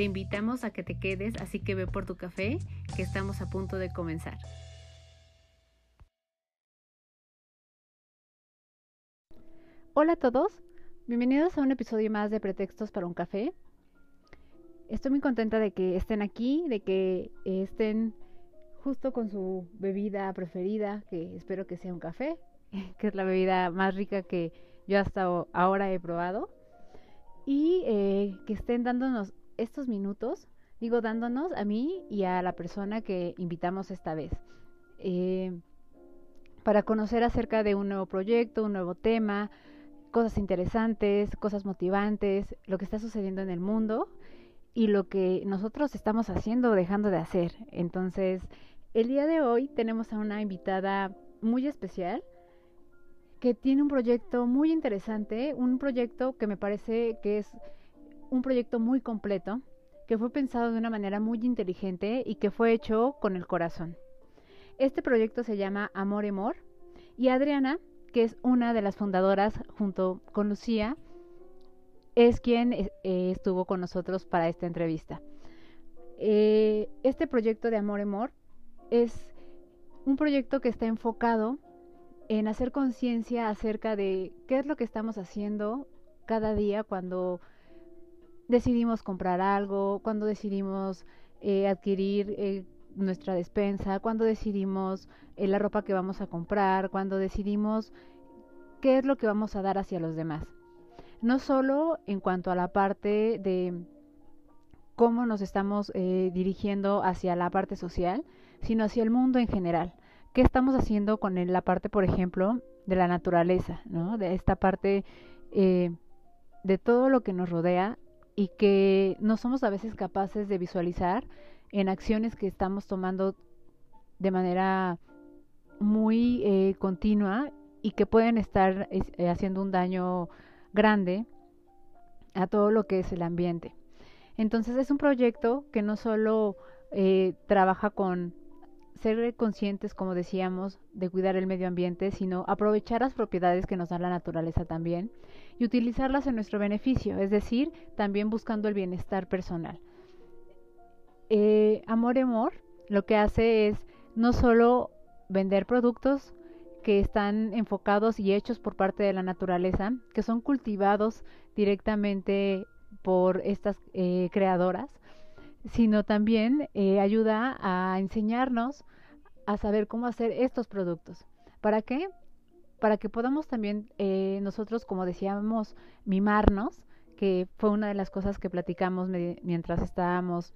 Te invitamos a que te quedes, así que ve por tu café, que estamos a punto de comenzar. Hola a todos, bienvenidos a un episodio más de Pretextos para un café. Estoy muy contenta de que estén aquí, de que estén justo con su bebida preferida, que espero que sea un café, que es la bebida más rica que yo hasta ahora he probado, y eh, que estén dándonos estos minutos, digo dándonos a mí y a la persona que invitamos esta vez, eh, para conocer acerca de un nuevo proyecto, un nuevo tema, cosas interesantes, cosas motivantes, lo que está sucediendo en el mundo y lo que nosotros estamos haciendo o dejando de hacer. Entonces, el día de hoy tenemos a una invitada muy especial que tiene un proyecto muy interesante, un proyecto que me parece que es un proyecto muy completo, que fue pensado de una manera muy inteligente y que fue hecho con el corazón. Este proyecto se llama Amor Amor y Adriana, que es una de las fundadoras junto con Lucía, es quien eh, estuvo con nosotros para esta entrevista. Eh, este proyecto de Amor Amor es un proyecto que está enfocado en hacer conciencia acerca de qué es lo que estamos haciendo cada día cuando decidimos comprar algo, cuando decidimos eh, adquirir eh, nuestra despensa, cuando decidimos eh, la ropa que vamos a comprar, cuando decidimos qué es lo que vamos a dar hacia los demás. No solo en cuanto a la parte de cómo nos estamos dirigiendo hacia la parte social, sino hacia el mundo en general. ¿Qué estamos haciendo con la parte, por ejemplo, de la naturaleza, ¿no? de esta parte de todo lo que nos rodea y que no somos a veces capaces de visualizar en acciones que estamos tomando de manera muy eh, continua y que pueden estar eh, haciendo un daño grande a todo lo que es el ambiente. Entonces es un proyecto que no solo eh, trabaja con ser conscientes, como decíamos, de cuidar el medio ambiente, sino aprovechar las propiedades que nos da la naturaleza también y utilizarlas en nuestro beneficio, es decir, también buscando el bienestar personal. Eh, Amor Amor lo que hace es no solo vender productos que están enfocados y hechos por parte de la naturaleza, que son cultivados directamente por estas eh, creadoras, sino también eh, ayuda a enseñarnos a saber cómo hacer estos productos. ¿Para qué? Para que podamos también eh, nosotros, como decíamos, mimarnos, que fue una de las cosas que platicamos mientras estábamos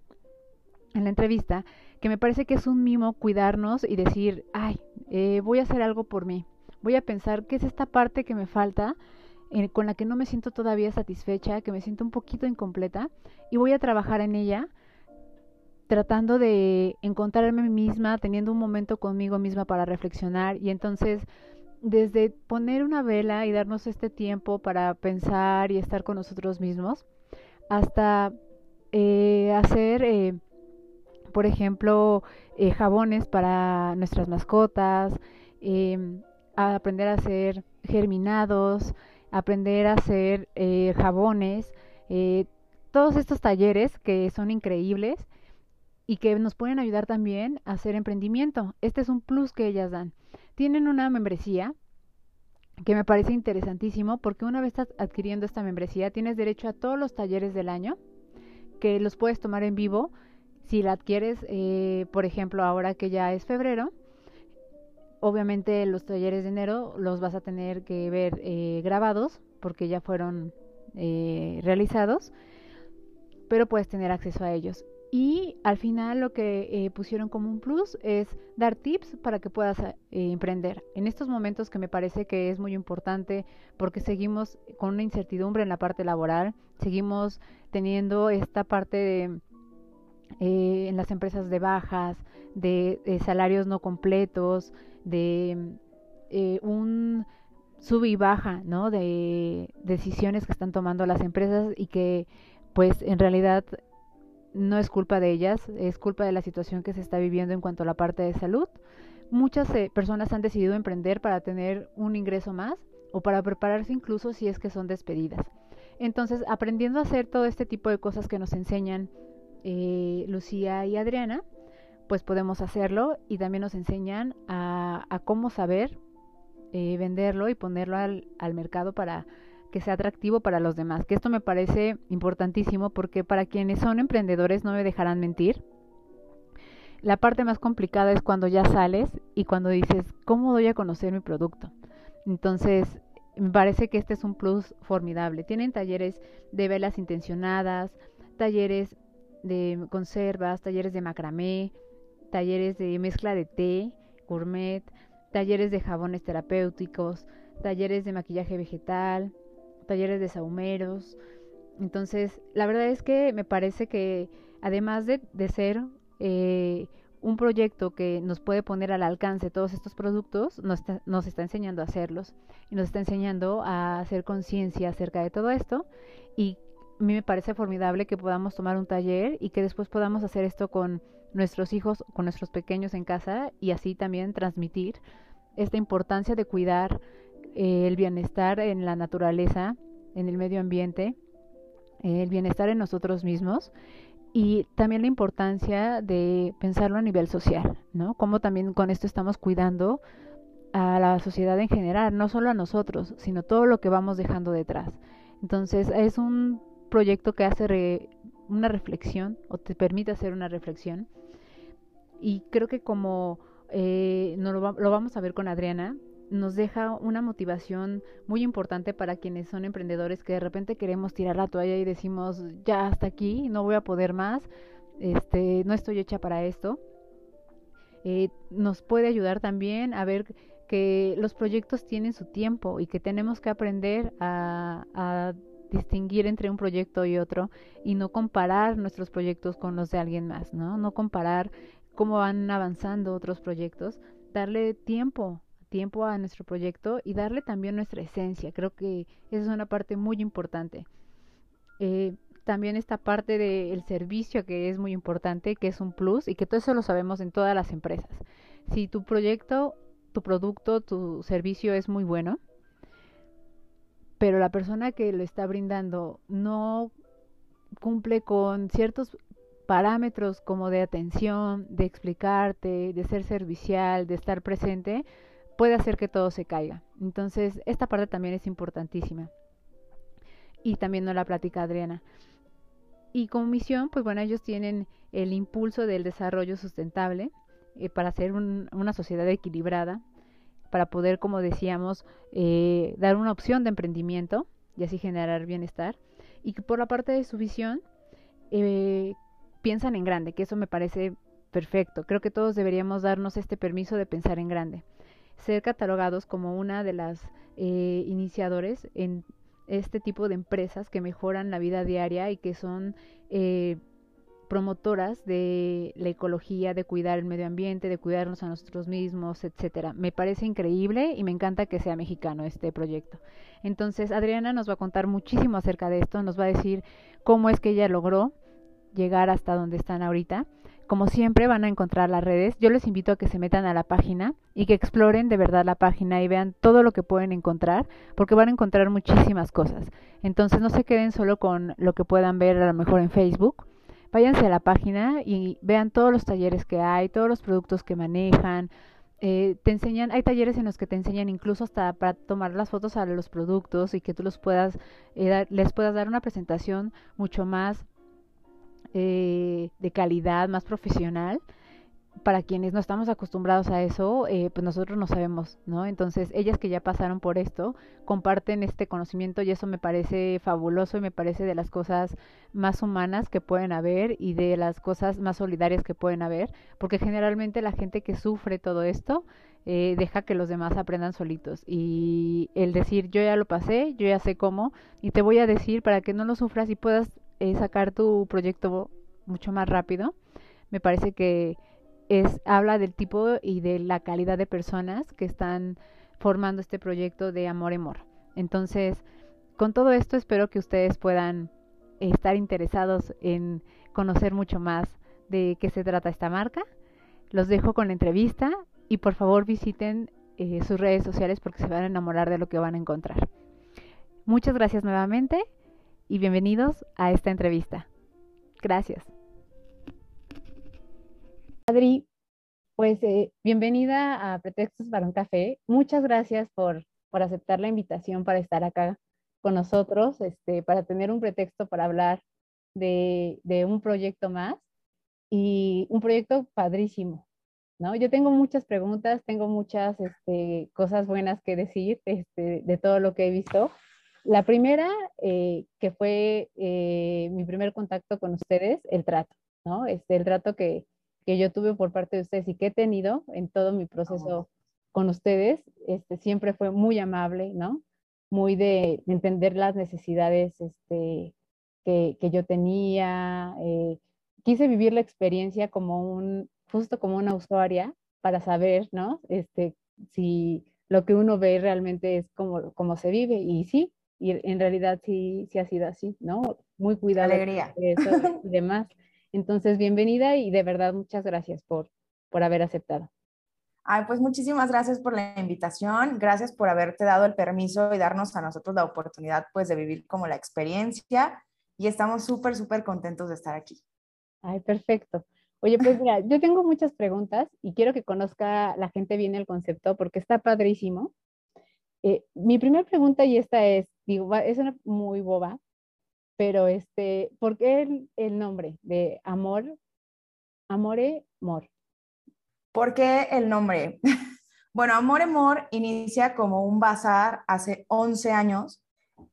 en la entrevista, que me parece que es un mimo cuidarnos y decir, ay, eh, voy a hacer algo por mí, voy a pensar qué es esta parte que me falta, con la que no me siento todavía satisfecha, que me siento un poquito incompleta, y voy a trabajar en ella tratando de encontrarme a mí misma, teniendo un momento conmigo misma para reflexionar y entonces desde poner una vela y darnos este tiempo para pensar y estar con nosotros mismos, hasta eh, hacer, eh, por ejemplo, eh, jabones para nuestras mascotas, em, aprender a hacer germinados, aprender a hacer jabones, todos estos talleres que son increíbles y que nos pueden ayudar también a hacer emprendimiento. Este es un plus que ellas dan. Tienen una membresía que me parece interesantísimo porque una vez estás adquiriendo esta membresía tienes derecho a todos los talleres del año que los puedes tomar en vivo si la adquieres, eh, por ejemplo, ahora que ya es febrero. Obviamente los talleres de enero los vas a tener que ver eh, grabados porque ya fueron eh, realizados, pero puedes tener acceso a ellos. Y al final lo que eh, pusieron como un plus es dar tips para que puedas eh, emprender. En estos momentos que me parece que es muy importante porque seguimos con una incertidumbre en la parte laboral, seguimos teniendo esta parte de eh, en las empresas de bajas, de, salarios no completos, de un sube y baja, ¿no? De decisiones que están tomando las empresas y que pues en realidad no es culpa de ellas, es culpa de la situación que se está viviendo en cuanto a la parte de salud. Muchas eh, personas han decidido emprender para tener un ingreso más o para prepararse incluso si es que son despedidas. Entonces, aprendiendo a hacer todo este tipo de cosas que nos enseñan eh, Lucía y Adriana, pues podemos hacerlo y también nos enseñan a, cómo saber eh, venderlo y ponerlo al, al mercado para que sea atractivo para los demás. Que esto me parece importantísimo porque para quienes son emprendedores no me dejarán mentir. La parte más complicada es cuando ya sales y cuando dices, ¿cómo doy a conocer mi producto? Entonces, me parece que este es un plus formidable. Tienen talleres de velas intencionadas, talleres de conservas, talleres de macramé, talleres de mezcla de té, gourmet, talleres de jabones terapéuticos, talleres de maquillaje vegetal, talleres de saumeros. Entonces, la verdad es que me parece que además de, ser eh, un proyecto que nos puede poner al alcance todos estos productos, nos está, nos está enseñando a hacerlos y nos está enseñando a hacer conciencia acerca de todo esto y a mí me parece formidable que podamos tomar un taller y que después podamos hacer esto con nuestros hijos, con nuestros pequeños en casa y así también transmitir esta importancia de cuidar eh, el bienestar en la naturaleza, en el medio ambiente, el bienestar en nosotros mismos y también la importancia de pensarlo a nivel social, ¿no? Como también con esto estamos cuidando a la sociedad en general, no solo a nosotros, sino todo lo que vamos dejando detrás. Entonces es un proyecto que hace una reflexión o te permite hacer una reflexión y creo que como eh, no lo, vamos a ver con Adriana, nos deja una motivación muy importante para quienes son emprendedores que de repente queremos tirar la toalla y decimos ya hasta aquí, no voy a poder más, este, no estoy hecha para esto. Eh, nos puede ayudar también a ver que los proyectos tienen su tiempo y que tenemos que aprender a, a distinguir entre un proyecto y otro y no comparar nuestros proyectos con los de alguien más, ¿no? No comparar cómo van avanzando otros proyectos, darle tiempo tiempo a nuestro proyecto y darle también nuestra esencia. Creo que esa es una parte muy importante. Eh, también esta parte del servicio que es muy importante, que es un plus y que todo eso lo sabemos en todas las empresas. Si tu proyecto, tu producto, tu servicio es muy bueno, pero la persona que lo está brindando no cumple con ciertos parámetros como de atención, de explicarte, de ser servicial, de estar presente, puede hacer que todo se caiga. Entonces, esta parte también es importantísima. Y también no la platica Adriana. Y como misión, pues bueno, ellos tienen el impulso del desarrollo sustentable eh, para ser una sociedad equilibrada, para poder, como decíamos, eh, dar una opción de emprendimiento y así generar bienestar. Y que por la parte de su visión, eh, piensan en grande, que eso me parece perfecto. Creo que todos deberíamos darnos este permiso de pensar en grande ser catalogados como una de las eh, iniciadores en este tipo de empresas que mejoran la vida diaria y que son eh, promotoras de la ecología, de cuidar el medio ambiente, de cuidarnos a nosotros mismos, etcétera. Me parece increíble y me encanta que sea mexicano este proyecto. Entonces, Adriana nos va a contar muchísimo acerca de esto, nos va a decir cómo es que ella logró llegar hasta donde están ahorita como siempre van a encontrar las redes. Yo les invito a que se metan a la página y que exploren de verdad la página y vean todo lo que pueden encontrar, porque van a encontrar muchísimas cosas. Entonces no se queden solo con lo que puedan ver a lo mejor en Facebook. Váyanse a la página y vean todos los talleres que hay, todos los productos que manejan. Eh, te enseñan, hay talleres en los que te enseñan incluso hasta para tomar las fotos a los productos y que tú los puedas, eh, les puedas dar una presentación mucho más eh, de calidad, más profesional. Para quienes no estamos acostumbrados a eso, eh, pues nosotros no sabemos, ¿no? Entonces, ellas que ya pasaron por esto, comparten este conocimiento y eso me parece fabuloso y me parece de las cosas más humanas que pueden haber y de las cosas más solidarias que pueden haber, porque generalmente la gente que sufre todo esto eh, deja que los demás aprendan solitos. Y el decir, yo ya lo pasé, yo ya sé cómo, y te voy a decir para que no lo sufras y puedas eh, sacar tu proyecto mucho más rápido. Me parece que es habla del tipo y de la calidad de personas que están formando este proyecto de Amor Amor. Entonces, con todo esto espero que ustedes puedan estar interesados en conocer mucho más de qué se trata esta marca. Los dejo con la entrevista y por favor visiten eh, sus redes sociales porque se van a enamorar de lo que van a encontrar. Muchas gracias nuevamente y bienvenidos a esta entrevista. Gracias. Adri, pues eh, bienvenida a Pretextos para un Café. Muchas gracias por, por aceptar la invitación para estar acá con nosotros, este, para tener un pretexto para hablar de, de un proyecto más y un proyecto padrísimo. ¿No? Yo tengo muchas preguntas, tengo muchas este, cosas buenas que decir este, de todo lo que he visto. La primera, eh, que fue eh, mi primer contacto con ustedes, el trato, ¿no? Este, el trato que, que yo tuve por parte de ustedes y que he tenido en todo mi proceso con ustedes, este, siempre fue muy amable, ¿no? Muy de, entender las necesidades este, que, que yo tenía. Eh, quise vivir la experiencia como un, justo como una usuaria para saber, ¿no? Este, si lo que uno ve realmente es como, como se vive. Y sí, y en realidad sí, sí ha sido así, ¿no? Muy cuidado. Alegría. Eso y demás. Entonces, bienvenida y de verdad muchas gracias por, por haber aceptado. Ay, pues muchísimas gracias por la invitación, gracias por haberte dado el permiso y darnos a nosotros la oportunidad pues de vivir como la experiencia y estamos súper, súper contentos de estar aquí. Ay, perfecto. Oye, pues mira, yo tengo muchas preguntas y quiero que conozca la gente bien el concepto porque está padrísimo. Eh, mi primera pregunta, y esta es, digo, es una muy boba, pero este, ¿por qué el, nombre de Amor, Amore Mor? ¿Por qué el nombre? bueno, Amore Mor inicia como un bazar hace 11 años,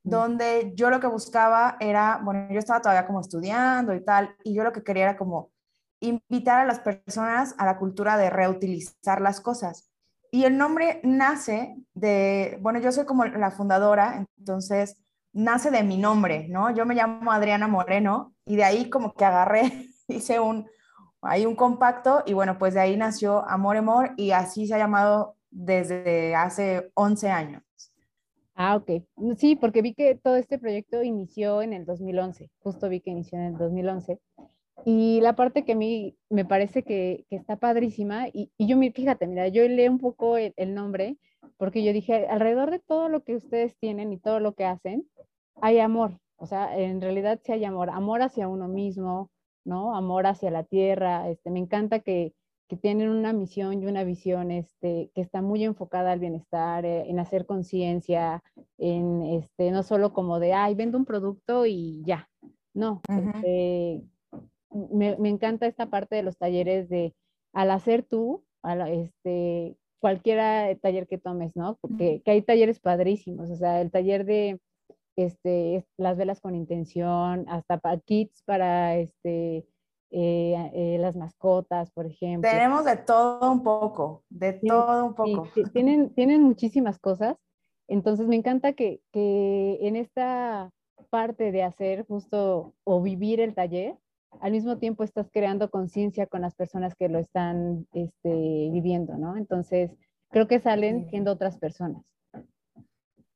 donde yo lo que buscaba era, bueno, yo estaba todavía como estudiando y tal, y yo lo que quería era como invitar a las personas a la cultura de reutilizar las cosas. Y el nombre nace de, bueno, yo soy como la fundadora, entonces nace de mi nombre, ¿no? Yo me llamo Adriana Moreno y de ahí como que agarré, hice un, hay un compacto y bueno, pues de ahí nació Amor Amor y así se ha llamado desde hace 11 años. Ah, ok. Sí, porque vi que todo este proyecto inició en el 2011, justo vi que inició en el 2011. Y la parte que a mí me parece que, que está padrísima, y, y, yo, fíjate, mira, yo leí un poco el, el nombre, porque yo dije, alrededor de todo lo que ustedes tienen y todo lo que hacen, hay amor, o sea, en realidad sí hay amor, amor hacia uno mismo, ¿no? Amor hacia la tierra, este, me encanta que, que tienen una misión y una visión este, que está muy enfocada al bienestar, eh, en hacer conciencia, en, este, no solo como de, ay, vendo un producto y ya, no, este, me, me, encanta esta parte de los talleres de, al hacer tú, este, cualquiera taller que tomes, ¿no? Porque que hay talleres padrísimos, o sea, el taller de este, las velas con intención, hasta para kits para este, eh, eh, las mascotas, por ejemplo. Tenemos de todo un poco, de todo un poco. tienen, tienen muchísimas cosas. Entonces me encanta que, que, en esta parte de hacer justo o vivir el taller, al mismo tiempo estás creando conciencia con las personas que lo están este, viviendo, ¿no? Entonces creo que salen siendo otras personas.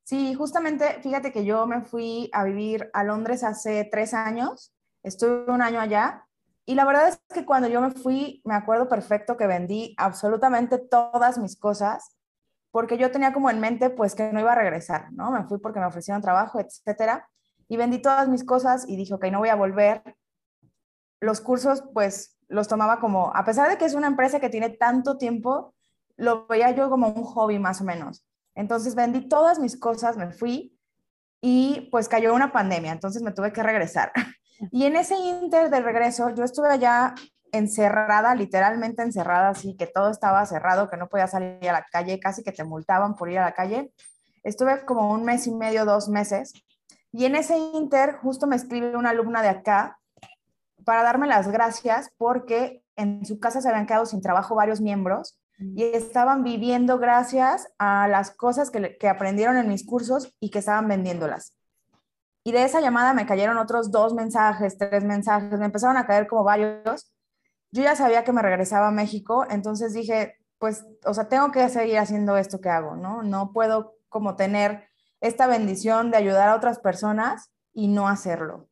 Sí, justamente, fíjate que yo me fui a vivir a Londres hace tres años, estuve un año allá y la verdad es que cuando yo me fui, me acuerdo perfecto que vendí absolutamente todas mis cosas porque yo tenía como en mente pues que no iba a regresar, ¿no? Me fui porque me ofrecieron trabajo, etcétera, y vendí todas mis cosas y dije, ok, no voy a volver. Los cursos pues los tomaba como, a pesar de que es una empresa que tiene tanto tiempo, lo veía yo como un hobby más o menos. Entonces vendí todas mis cosas, me fui y pues cayó una pandemia, entonces me tuve que regresar. Y en ese inter de regreso, yo estuve allá encerrada, literalmente encerrada, así que todo estaba cerrado, que no podía salir a la calle, casi que te multaban por ir a la calle. Estuve como un mes y medio, dos meses. Y en ese inter justo me escribe una alumna de acá para darme las gracias porque en su casa se habían quedado sin trabajo varios miembros y estaban viviendo gracias a las cosas que, que, aprendieron en mis cursos y que estaban vendiéndolas. Y de esa llamada me cayeron otros dos mensajes, tres mensajes, me empezaron a caer como varios. Yo ya sabía que me regresaba a México, entonces dije, pues, o sea, tengo que seguir haciendo esto que hago, ¿no? No puedo como tener esta bendición de ayudar a otras personas y no hacerlo.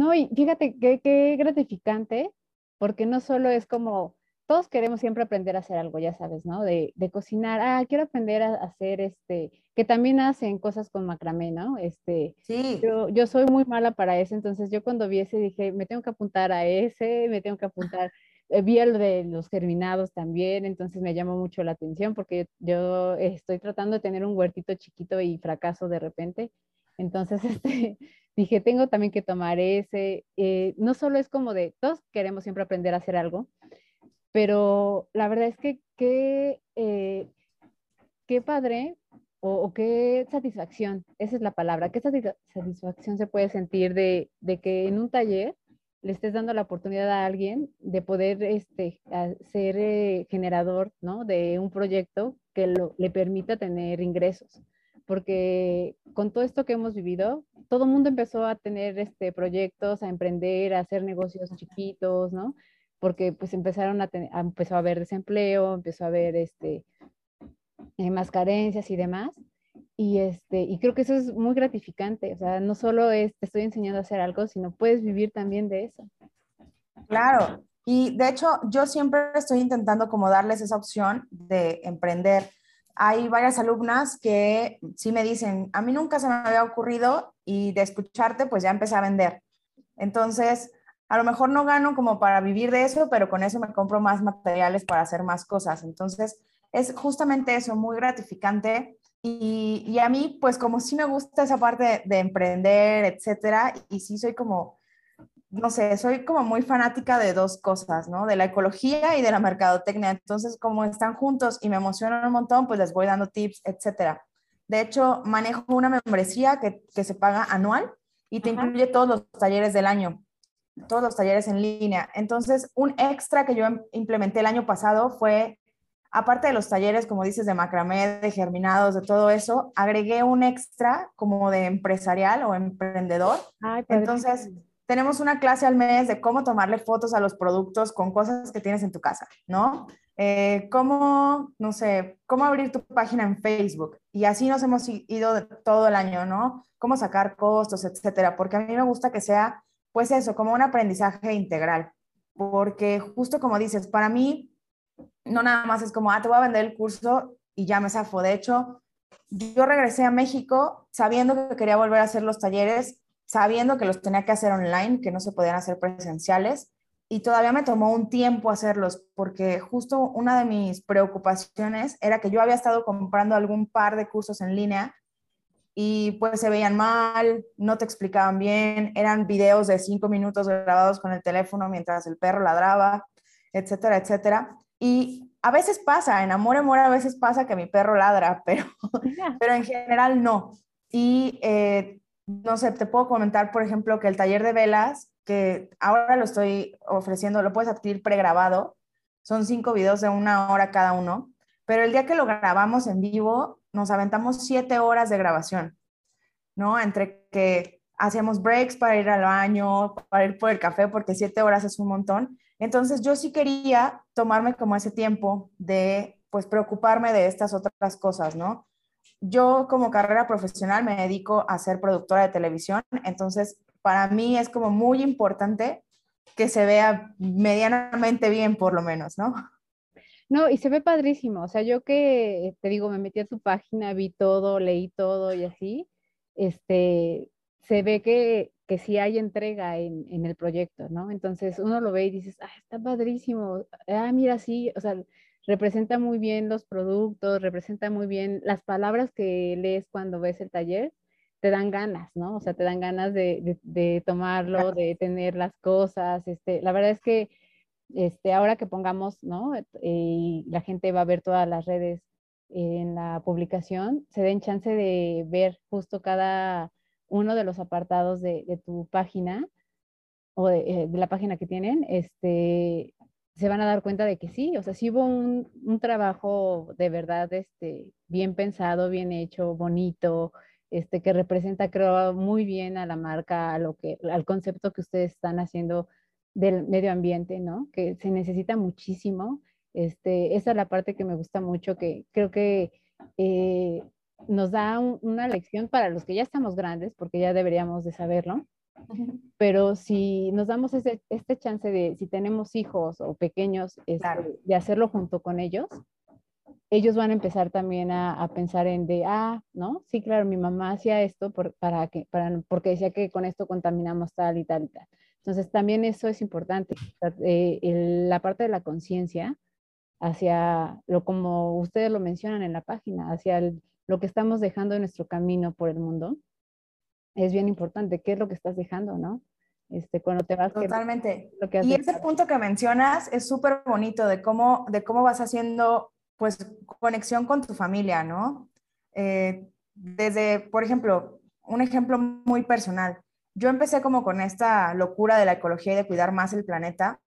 No, y fíjate qué, gratificante, porque no solo es como, todos queremos siempre aprender a hacer algo, ya sabes, ¿no? De, cocinar, ah, quiero aprender a hacer este, que también hacen cosas con macramé, ¿no? Este, sí. Yo, yo soy muy mala para eso, entonces yo cuando vi ese dije, me tengo que apuntar a ese, me tengo que apuntar, eh, vi el de los germinados también, entonces me llamó mucho la atención porque yo, yo estoy tratando de tener un huertito chiquito y fracaso de repente, entonces, este, dije, tengo también que tomar ese. Eh, no solo es como de, todos queremos siempre aprender a hacer algo, pero la verdad es que qué, eh, qué padre o, qué satisfacción, esa es la palabra, qué satisfacción se puede sentir de, de, que en un taller le estés dando la oportunidad a alguien de poder este, ser eh, generador ¿no? de un proyecto que lo, le permita tener ingresos porque con todo esto que hemos vivido, todo el mundo empezó a tener este, proyectos, a emprender, a hacer negocios chiquitos, ¿no? Porque pues empezaron a, tener, empezó a haber desempleo, empezó a haber este, eh, más carencias y demás. Y, este, y creo que eso es muy gratificante. O sea, no solo es te estoy enseñando a hacer algo, sino puedes vivir también de eso. Claro. Y de hecho, yo siempre estoy intentando como darles esa opción de emprender hay varias alumnas que sí me dicen, a mí nunca se me había ocurrido y de escucharte pues ya empecé a vender. Entonces, a lo mejor no gano como para vivir de eso, pero con eso me compro más materiales para hacer más cosas. Entonces, es justamente eso, muy gratificante. Y, a mí, pues como sí me gusta esa parte de, de emprender, etcétera, y sí soy como no sé, soy como muy fanática de dos cosas, ¿no? De la ecología y de la mercadotecnia. Entonces, como están juntos y me emocionan un montón, pues les voy dando tips, etcétera. De hecho, manejo una membresía que, se paga anual y te incluye todos los talleres del año, todos los talleres en línea. Entonces, un extra que yo implementé el año pasado fue, aparte de los talleres, como dices, de macramé, de germinados, de todo eso, agregué un extra como de empresarial o emprendedor. Entonces tenemos una clase al mes de cómo tomarle fotos a los productos con cosas que tienes en tu casa, ¿no? Eh, cómo, no sé, cómo abrir tu página en Facebook. Y así nos hemos ido todo el año, ¿no? Cómo sacar costos, etcétera. Porque a mí me gusta que sea, pues eso, como un aprendizaje integral. Porque justo como dices, para mí, no nada más es como, ah, te voy a vender el curso y ya me zafo. De hecho, yo regresé a México sabiendo que quería volver a hacer los talleres sabiendo que los tenía que hacer online, que no se podían hacer presenciales, y todavía me tomó un tiempo hacerlos, porque justo una de mis preocupaciones era que yo había estado comprando algún par de cursos en línea y pues se veían mal, no te explicaban bien, eran videos de cinco minutos grabados con el teléfono mientras el perro ladraba, etcétera, etcétera. Y a veces pasa, en amor, amor, a veces pasa que mi perro ladra, pero, pero en general no. Y eh, no sé, te puedo comentar, por ejemplo, que el taller de velas, que ahora lo estoy ofreciendo, lo puedes adquirir pregrabado, son cinco videos de una hora cada uno, pero el día que lo grabamos en vivo, nos aventamos siete horas de grabación, ¿no? Entre que hacíamos breaks para ir al baño, para ir por el café, porque siete horas es un montón. Entonces yo sí quería tomarme como ese tiempo de, pues, preocuparme de estas otras cosas, ¿no? Yo como carrera profesional me dedico a ser productora de televisión, entonces para mí es como muy importante que se vea medianamente bien por lo menos, ¿no? No, y se ve padrísimo, o sea, yo que te digo, me metí a tu página, vi todo, leí todo y así, este, se ve que, que sí hay entrega en, en el proyecto, ¿no? Entonces uno lo ve y dices, ah, está padrísimo, ah, mira, sí, o sea, representa muy bien los productos, representa muy bien las palabras que lees cuando ves el taller, te dan ganas, ¿no? O sea, te dan ganas de, de, tomarlo, de tener las cosas. Este, la verdad es que este, ahora que pongamos, ¿no? Y la gente va a ver todas las redes en la publicación, se den chance de ver justo cada uno de los apartados de, tu página o eh, de, la página que tienen, este, se van a dar cuenta de que sí, o sea, sí hubo un, trabajo de verdad este, bien pensado, bien hecho, bonito, este, que representa, creo, muy bien a la marca, a lo que, al concepto que ustedes están haciendo del medio ambiente, ¿no? Que se necesita muchísimo. Este, esa es la parte que me gusta mucho, que creo que eh, nos da una lección para los que ya estamos grandes, porque ya deberíamos de saberlo, pero si nos damos ese, este chance de, si tenemos hijos o pequeños, este, de hacerlo junto con ellos, ellos van a empezar también a, pensar en de, ah, ¿no? Sí, claro, mi mamá hacía esto por, para que, para, porque decía que con esto contaminamos tal y tal y tal. Entonces, también eso es importante, eh, la parte de la conciencia hacia lo como ustedes lo mencionan en la página, hacia lo que estamos dejando en nuestro camino por el mundo, es bien importante. ¿Qué es lo que estás dejando, no? Este, cuando te vas. Totalmente. y ese punto que mencionas es súper bonito de cómo, de cómo vas haciendo, pues, conexión con tu familia, ¿no? Eh, desde, por ejemplo, un ejemplo muy personal. Yo empecé como con esta locura de la ecología y de cuidar más el planeta.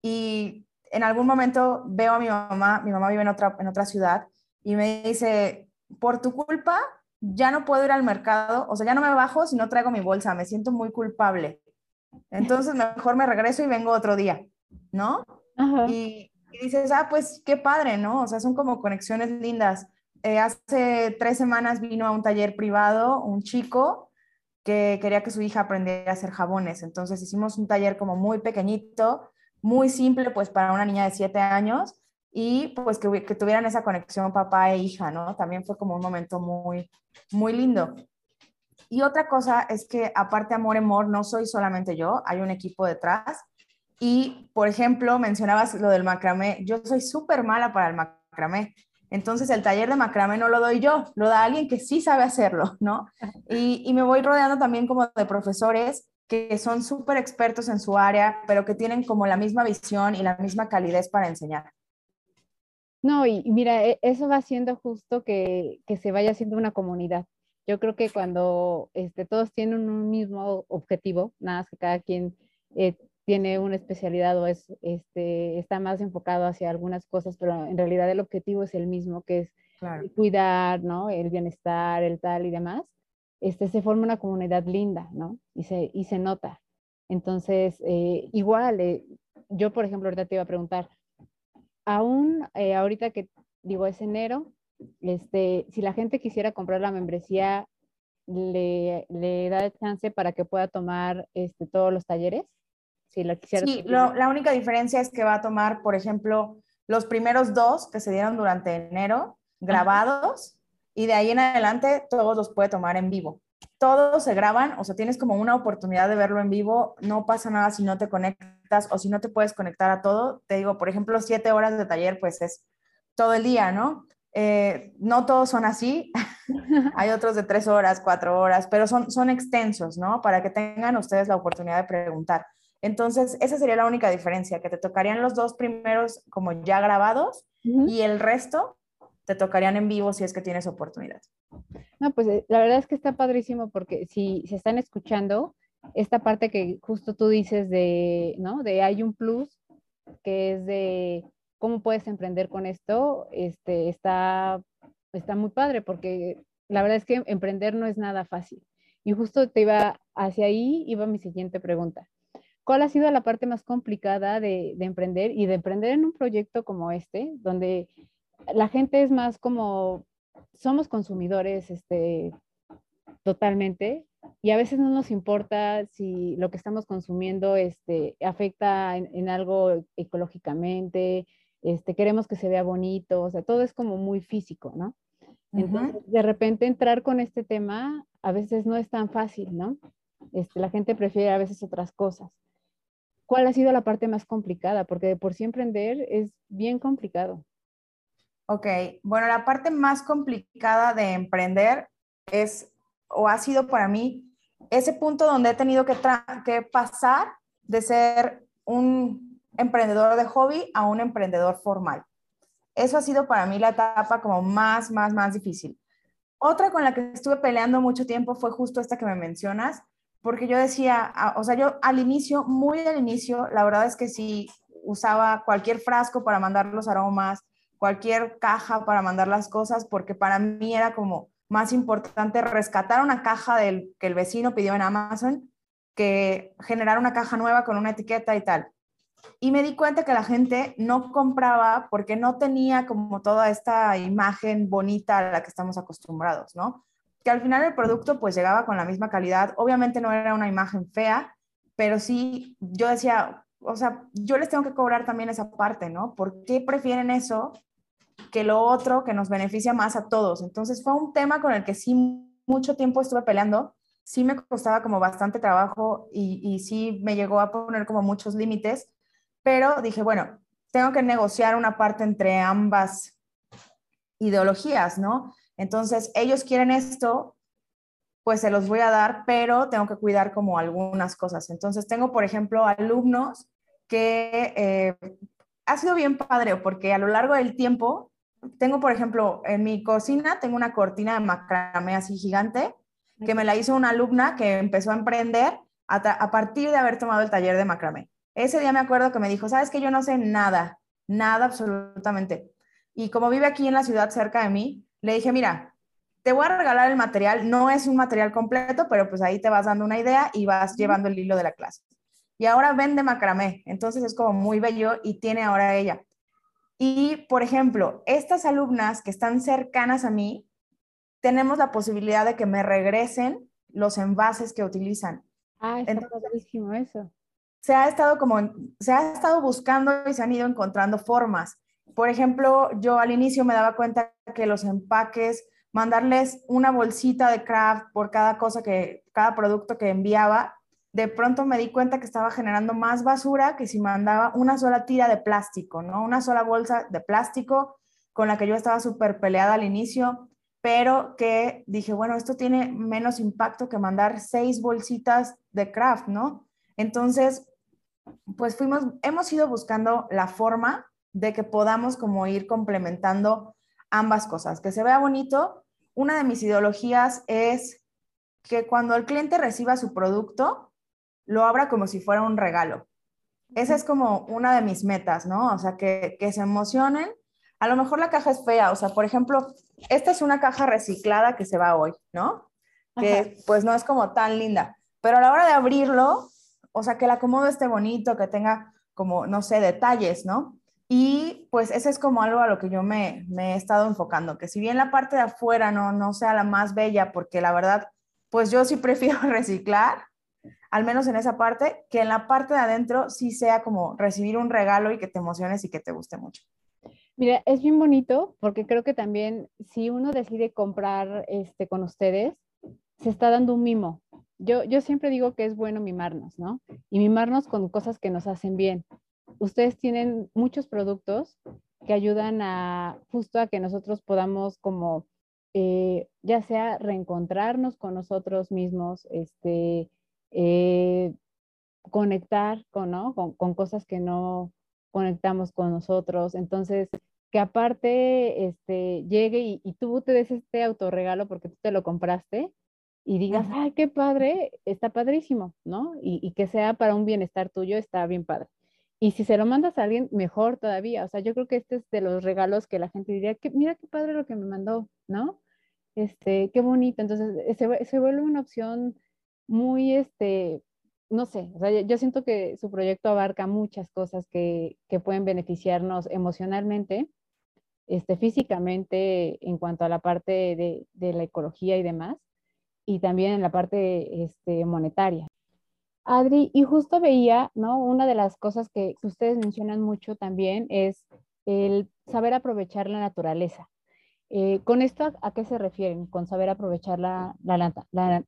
Y en algún momento veo a mi mamá, mi mamá vive en otra, en otra ciudad, y me dice, por tu culpa, ya no puedo ir al mercado, o sea, ya no me bajo si no traigo mi bolsa, me siento muy culpable. Entonces, mejor me regreso y vengo otro día, ¿no? Y, dices, ah, pues qué padre, ¿no? O sea, son como conexiones lindas. Eh, hace tres semanas vino a un taller privado un chico que quería que su hija aprendiera a hacer jabones. Entonces hicimos un taller como muy pequeñito, muy simple, pues para una niña de siete años y pues que, que, tuvieran esa conexión papá e hija, ¿no? También fue como un momento muy, muy lindo. Y otra cosa es que aparte Amor Amor no soy solamente yo, hay un equipo detrás. Y, por ejemplo, mencionabas lo del macramé. Yo soy súper mala para el macramé. Entonces, el taller de macramé no lo doy yo, lo da alguien que sí sabe hacerlo, ¿no? Y, y me voy rodeando también como de profesores que son súper expertos en su área, pero que tienen como la misma visión y la misma calidez para enseñar. No, y, mira, e, eso va haciendo justo que, se vaya haciendo una comunidad. Yo creo que cuando este, todos tienen un mismo objetivo, nada más que cada quien eh, tiene una especialidad o es, este, está más enfocado hacia algunas cosas, pero en realidad el objetivo es el mismo, que es cuidar, ¿no? El bienestar, el tal y demás. Este, se forma una comunidad linda, ¿no? Y se, y se nota. Entonces, eh, igual, eh, yo, por ejemplo, ahorita te iba a preguntar, aún eh, ahorita que digo es enero, este, si la gente quisiera comprar la membresía, le, le da chance para que pueda tomar este, todos los talleres. Si la quisiera sí, la única diferencia es que va a tomar, por ejemplo, los primeros dos que se dieron durante enero, grabados, y de ahí en adelante todos los puede tomar en vivo. Todos se graban, o sea, tienes como una oportunidad de verlo en vivo, no pasa nada si no te conectas o si no te puedes conectar a todo, te digo, por ejemplo, siete horas de taller, pues es todo el día, ¿no? Eh, no todos son así, hay otros de tres horas, cuatro horas, pero son, son extensos, ¿no? Para que tengan ustedes la oportunidad de preguntar. Entonces, esa sería la única diferencia, que te tocarían los dos primeros como ya grabados y el resto te tocarían en vivo si es que tienes oportunidad. No, pues eh, la verdad es que está padrísimo porque si se están escuchando, esta parte que justo tú dices de, ¿no? De hay un plus, que es de cómo puedes emprender con esto, este, está, está muy padre, porque la verdad es que emprender no es nada fácil. Y justo te iba hacia ahí, iba mi siguiente pregunta. ¿Cuál ha sido la parte más complicada de, de emprender y de emprender en un proyecto como este, donde la gente es más como, somos consumidores este, totalmente, y a veces no nos importa si lo que estamos consumiendo este, afecta en, algo ecológicamente, este, queremos que se vea bonito, o sea, todo es como muy físico, ¿no? Entonces, de repente entrar con este tema a veces no es tan fácil, ¿no? Este, la gente prefiere a veces otras cosas. ¿Cuál ha sido la parte más complicada? Porque de por sí emprender es bien complicado. Ok, bueno, la parte más complicada de emprender es o ha sido para mí ese punto donde he tenido que, pasar de ser un emprendedor de hobby a un emprendedor formal. Eso ha sido para mí la etapa como más, más, más difícil. Otra con la que estuve peleando mucho tiempo fue justo esta que me mencionas, porque yo decía, o sea, yo al inicio, muy al inicio, la verdad es que sí usaba cualquier frasco para mandar los aromas, cualquier caja para mandar las cosas, porque para mí era como, más importante rescatar una caja del, que el vecino pidió en Amazon que generar una caja nueva con una etiqueta y tal. Y me di cuenta que la gente no compraba porque no tenía como toda esta imagen bonita a la que estamos acostumbrados, ¿no? Que al final el producto pues llegaba con la misma calidad. Obviamente no era una imagen fea, pero sí yo decía, o sea, yo les tengo que cobrar también esa parte, ¿no? ¿Por qué prefieren eso que lo otro que nos beneficia más a todos? Entonces fue un tema con el que sí mucho tiempo estuve peleando, sí me costaba como bastante trabajo y, sí me llegó a poner como muchos límites, pero dije, bueno, tengo que negociar una parte entre ambas ideologías, ¿no? Entonces, ellos quieren esto, pues se los voy a dar, pero tengo que cuidar como algunas cosas. Entonces, tengo, por ejemplo, alumnos que eh, ha sido bien padre porque a lo largo del tiempo, tengo, por ejemplo, en mi cocina, tengo una cortina de macramé así gigante que me la hizo una alumna que empezó a emprender a, a partir de haber tomado el taller de macramé. Ese día me acuerdo que me dijo, sabes que yo no sé nada, nada absolutamente. Y como vive aquí en la ciudad cerca de mí, le dije, mira, te voy a regalar el material, no es un material completo, pero pues ahí te vas dando una idea y vas llevando el hilo de la clase. Y ahora vende macramé, entonces es como muy bello y tiene ahora ella. Y, por ejemplo, estas alumnas que están cercanas a mí, tenemos la posibilidad de que me regresen los envases que utilizan. Ah, está eso. Se ha estado como, se ha estado buscando y se han ido encontrando formas. Por ejemplo, yo al inicio me daba cuenta que los empaques, mandarles una bolsita de craft por cada cosa que, cada producto que enviaba, de pronto me di cuenta que estaba generando más basura que si mandaba una sola tira de plástico, ¿no? Una sola bolsa de plástico con la que yo estaba súper peleada al inicio, pero que dije, bueno, esto tiene menos impacto que mandar seis bolsitas de craft, ¿no? Entonces, pues fuimos, hemos ido buscando la forma de que podamos como ir complementando ambas cosas, que se vea bonito. Una de mis ideologías es que cuando el cliente reciba su producto, lo abra como si fuera un regalo. Esa es como una de mis metas, ¿no? O sea, que, que se emocionen. A lo mejor la caja es fea, o sea, por ejemplo, esta es una caja reciclada que se va hoy, ¿no? Que pues no es como tan linda, pero a la hora de abrirlo, o sea, que el acomodo esté bonito, que tenga como, no sé, detalles, ¿no? Y pues ese es como algo a lo que yo me, he estado enfocando, que si bien la parte de afuera no, no sea la más bella, porque la verdad, pues yo sí prefiero reciclar, al menos en esa parte, que en la parte de adentro sí sea como recibir un regalo y que te emociones y que te guste mucho. Mira, es bien bonito porque creo que también si uno decide comprar este, con ustedes, se está dando un mimo. Yo, yo siempre digo que es bueno mimarnos, ¿no? Y mimarnos con cosas que nos hacen bien. Ustedes tienen muchos productos que ayudan a justo a que nosotros podamos como, eh, ya sea reencontrarnos con nosotros mismos, este, eh, conectar con, ¿no? con, con cosas que no conectamos con nosotros. Entonces, que aparte este, llegue y, y, tú te des este autorregalo porque tú te lo compraste y digas, ay, qué padre, está padrísimo, ¿no? Y, y, que sea para un bienestar tuyo, está bien padre. Y si se lo mandas a alguien, mejor todavía. O sea, yo creo que este es de los regalos que la gente diría, que, mira qué padre lo que me mandó, ¿no? Este, qué bonito. Entonces, se, se vuelve una opción muy, este, no sé, o sea, yo siento que su proyecto abarca muchas cosas que, que pueden beneficiarnos emocionalmente, este, físicamente, en cuanto a la parte de, de la ecología y demás y también en la parte este, monetaria. Adri, y justo veía, ¿no? Una de las cosas que ustedes mencionan mucho también es el saber aprovechar la naturaleza. Eh, ¿Con esto a, qué se refieren? Con saber aprovechar la,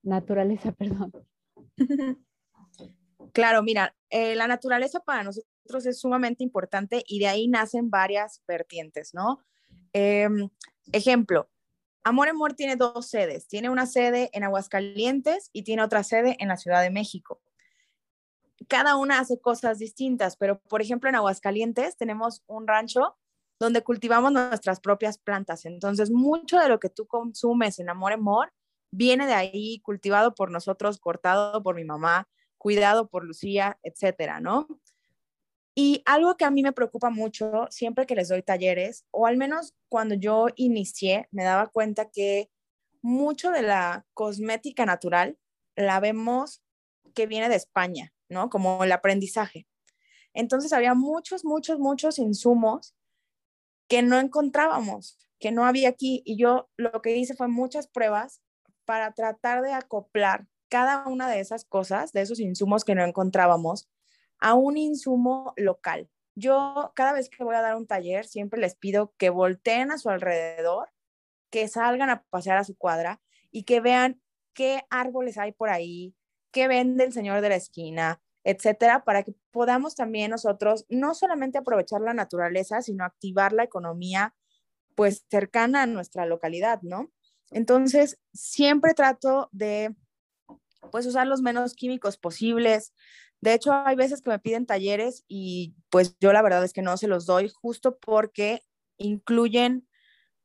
naturaleza, perdón. Claro, mira, eh, la naturaleza para nosotros es sumamente importante y de ahí nacen varias vertientes, ¿no? Em, ejemplo, Amor Amor tiene dos sedes. Tiene una sede en Aguascalientes y tiene otra sede en la Ciudad de México. Cada una hace cosas distintas, pero por ejemplo en Aguascalientes tenemos un rancho donde cultivamos nuestras propias plantas. Entonces, mucho de lo que tú consumes en Amor Amor viene de ahí, cultivado por nosotros, cortado por mi mamá, cuidado por Lucía, etcétera, ¿no? Y algo que a mí me preocupa mucho siempre que les doy talleres, o al menos cuando yo inicié, me daba cuenta que mucho de la cosmética natural la vemos que viene de España, ¿no? Como el aprendizaje. Entonces había muchos, muchos, muchos insumos que no encontrábamos, que no había aquí. Y yo lo que hice fue muchas pruebas para tratar de acoplar cada una de esas cosas, de esos insumos que no encontrábamos, a un insumo local. Yo cada vez que voy a dar un taller, siempre les pido que volteen a su alrededor, que salgan a pasear a su cuadra y que vean qué árboles hay por ahí, qué vende el señor de la esquina, etcétera, para que podamos también nosotros no solamente aprovechar la naturaleza, sino activar la economía pues cercana a nuestra localidad, ¿no? Entonces, siempre trato de pues usar los menos químicos posibles. De hecho, hay veces que me piden talleres y pues yo la verdad es que no se los doy justo porque incluyen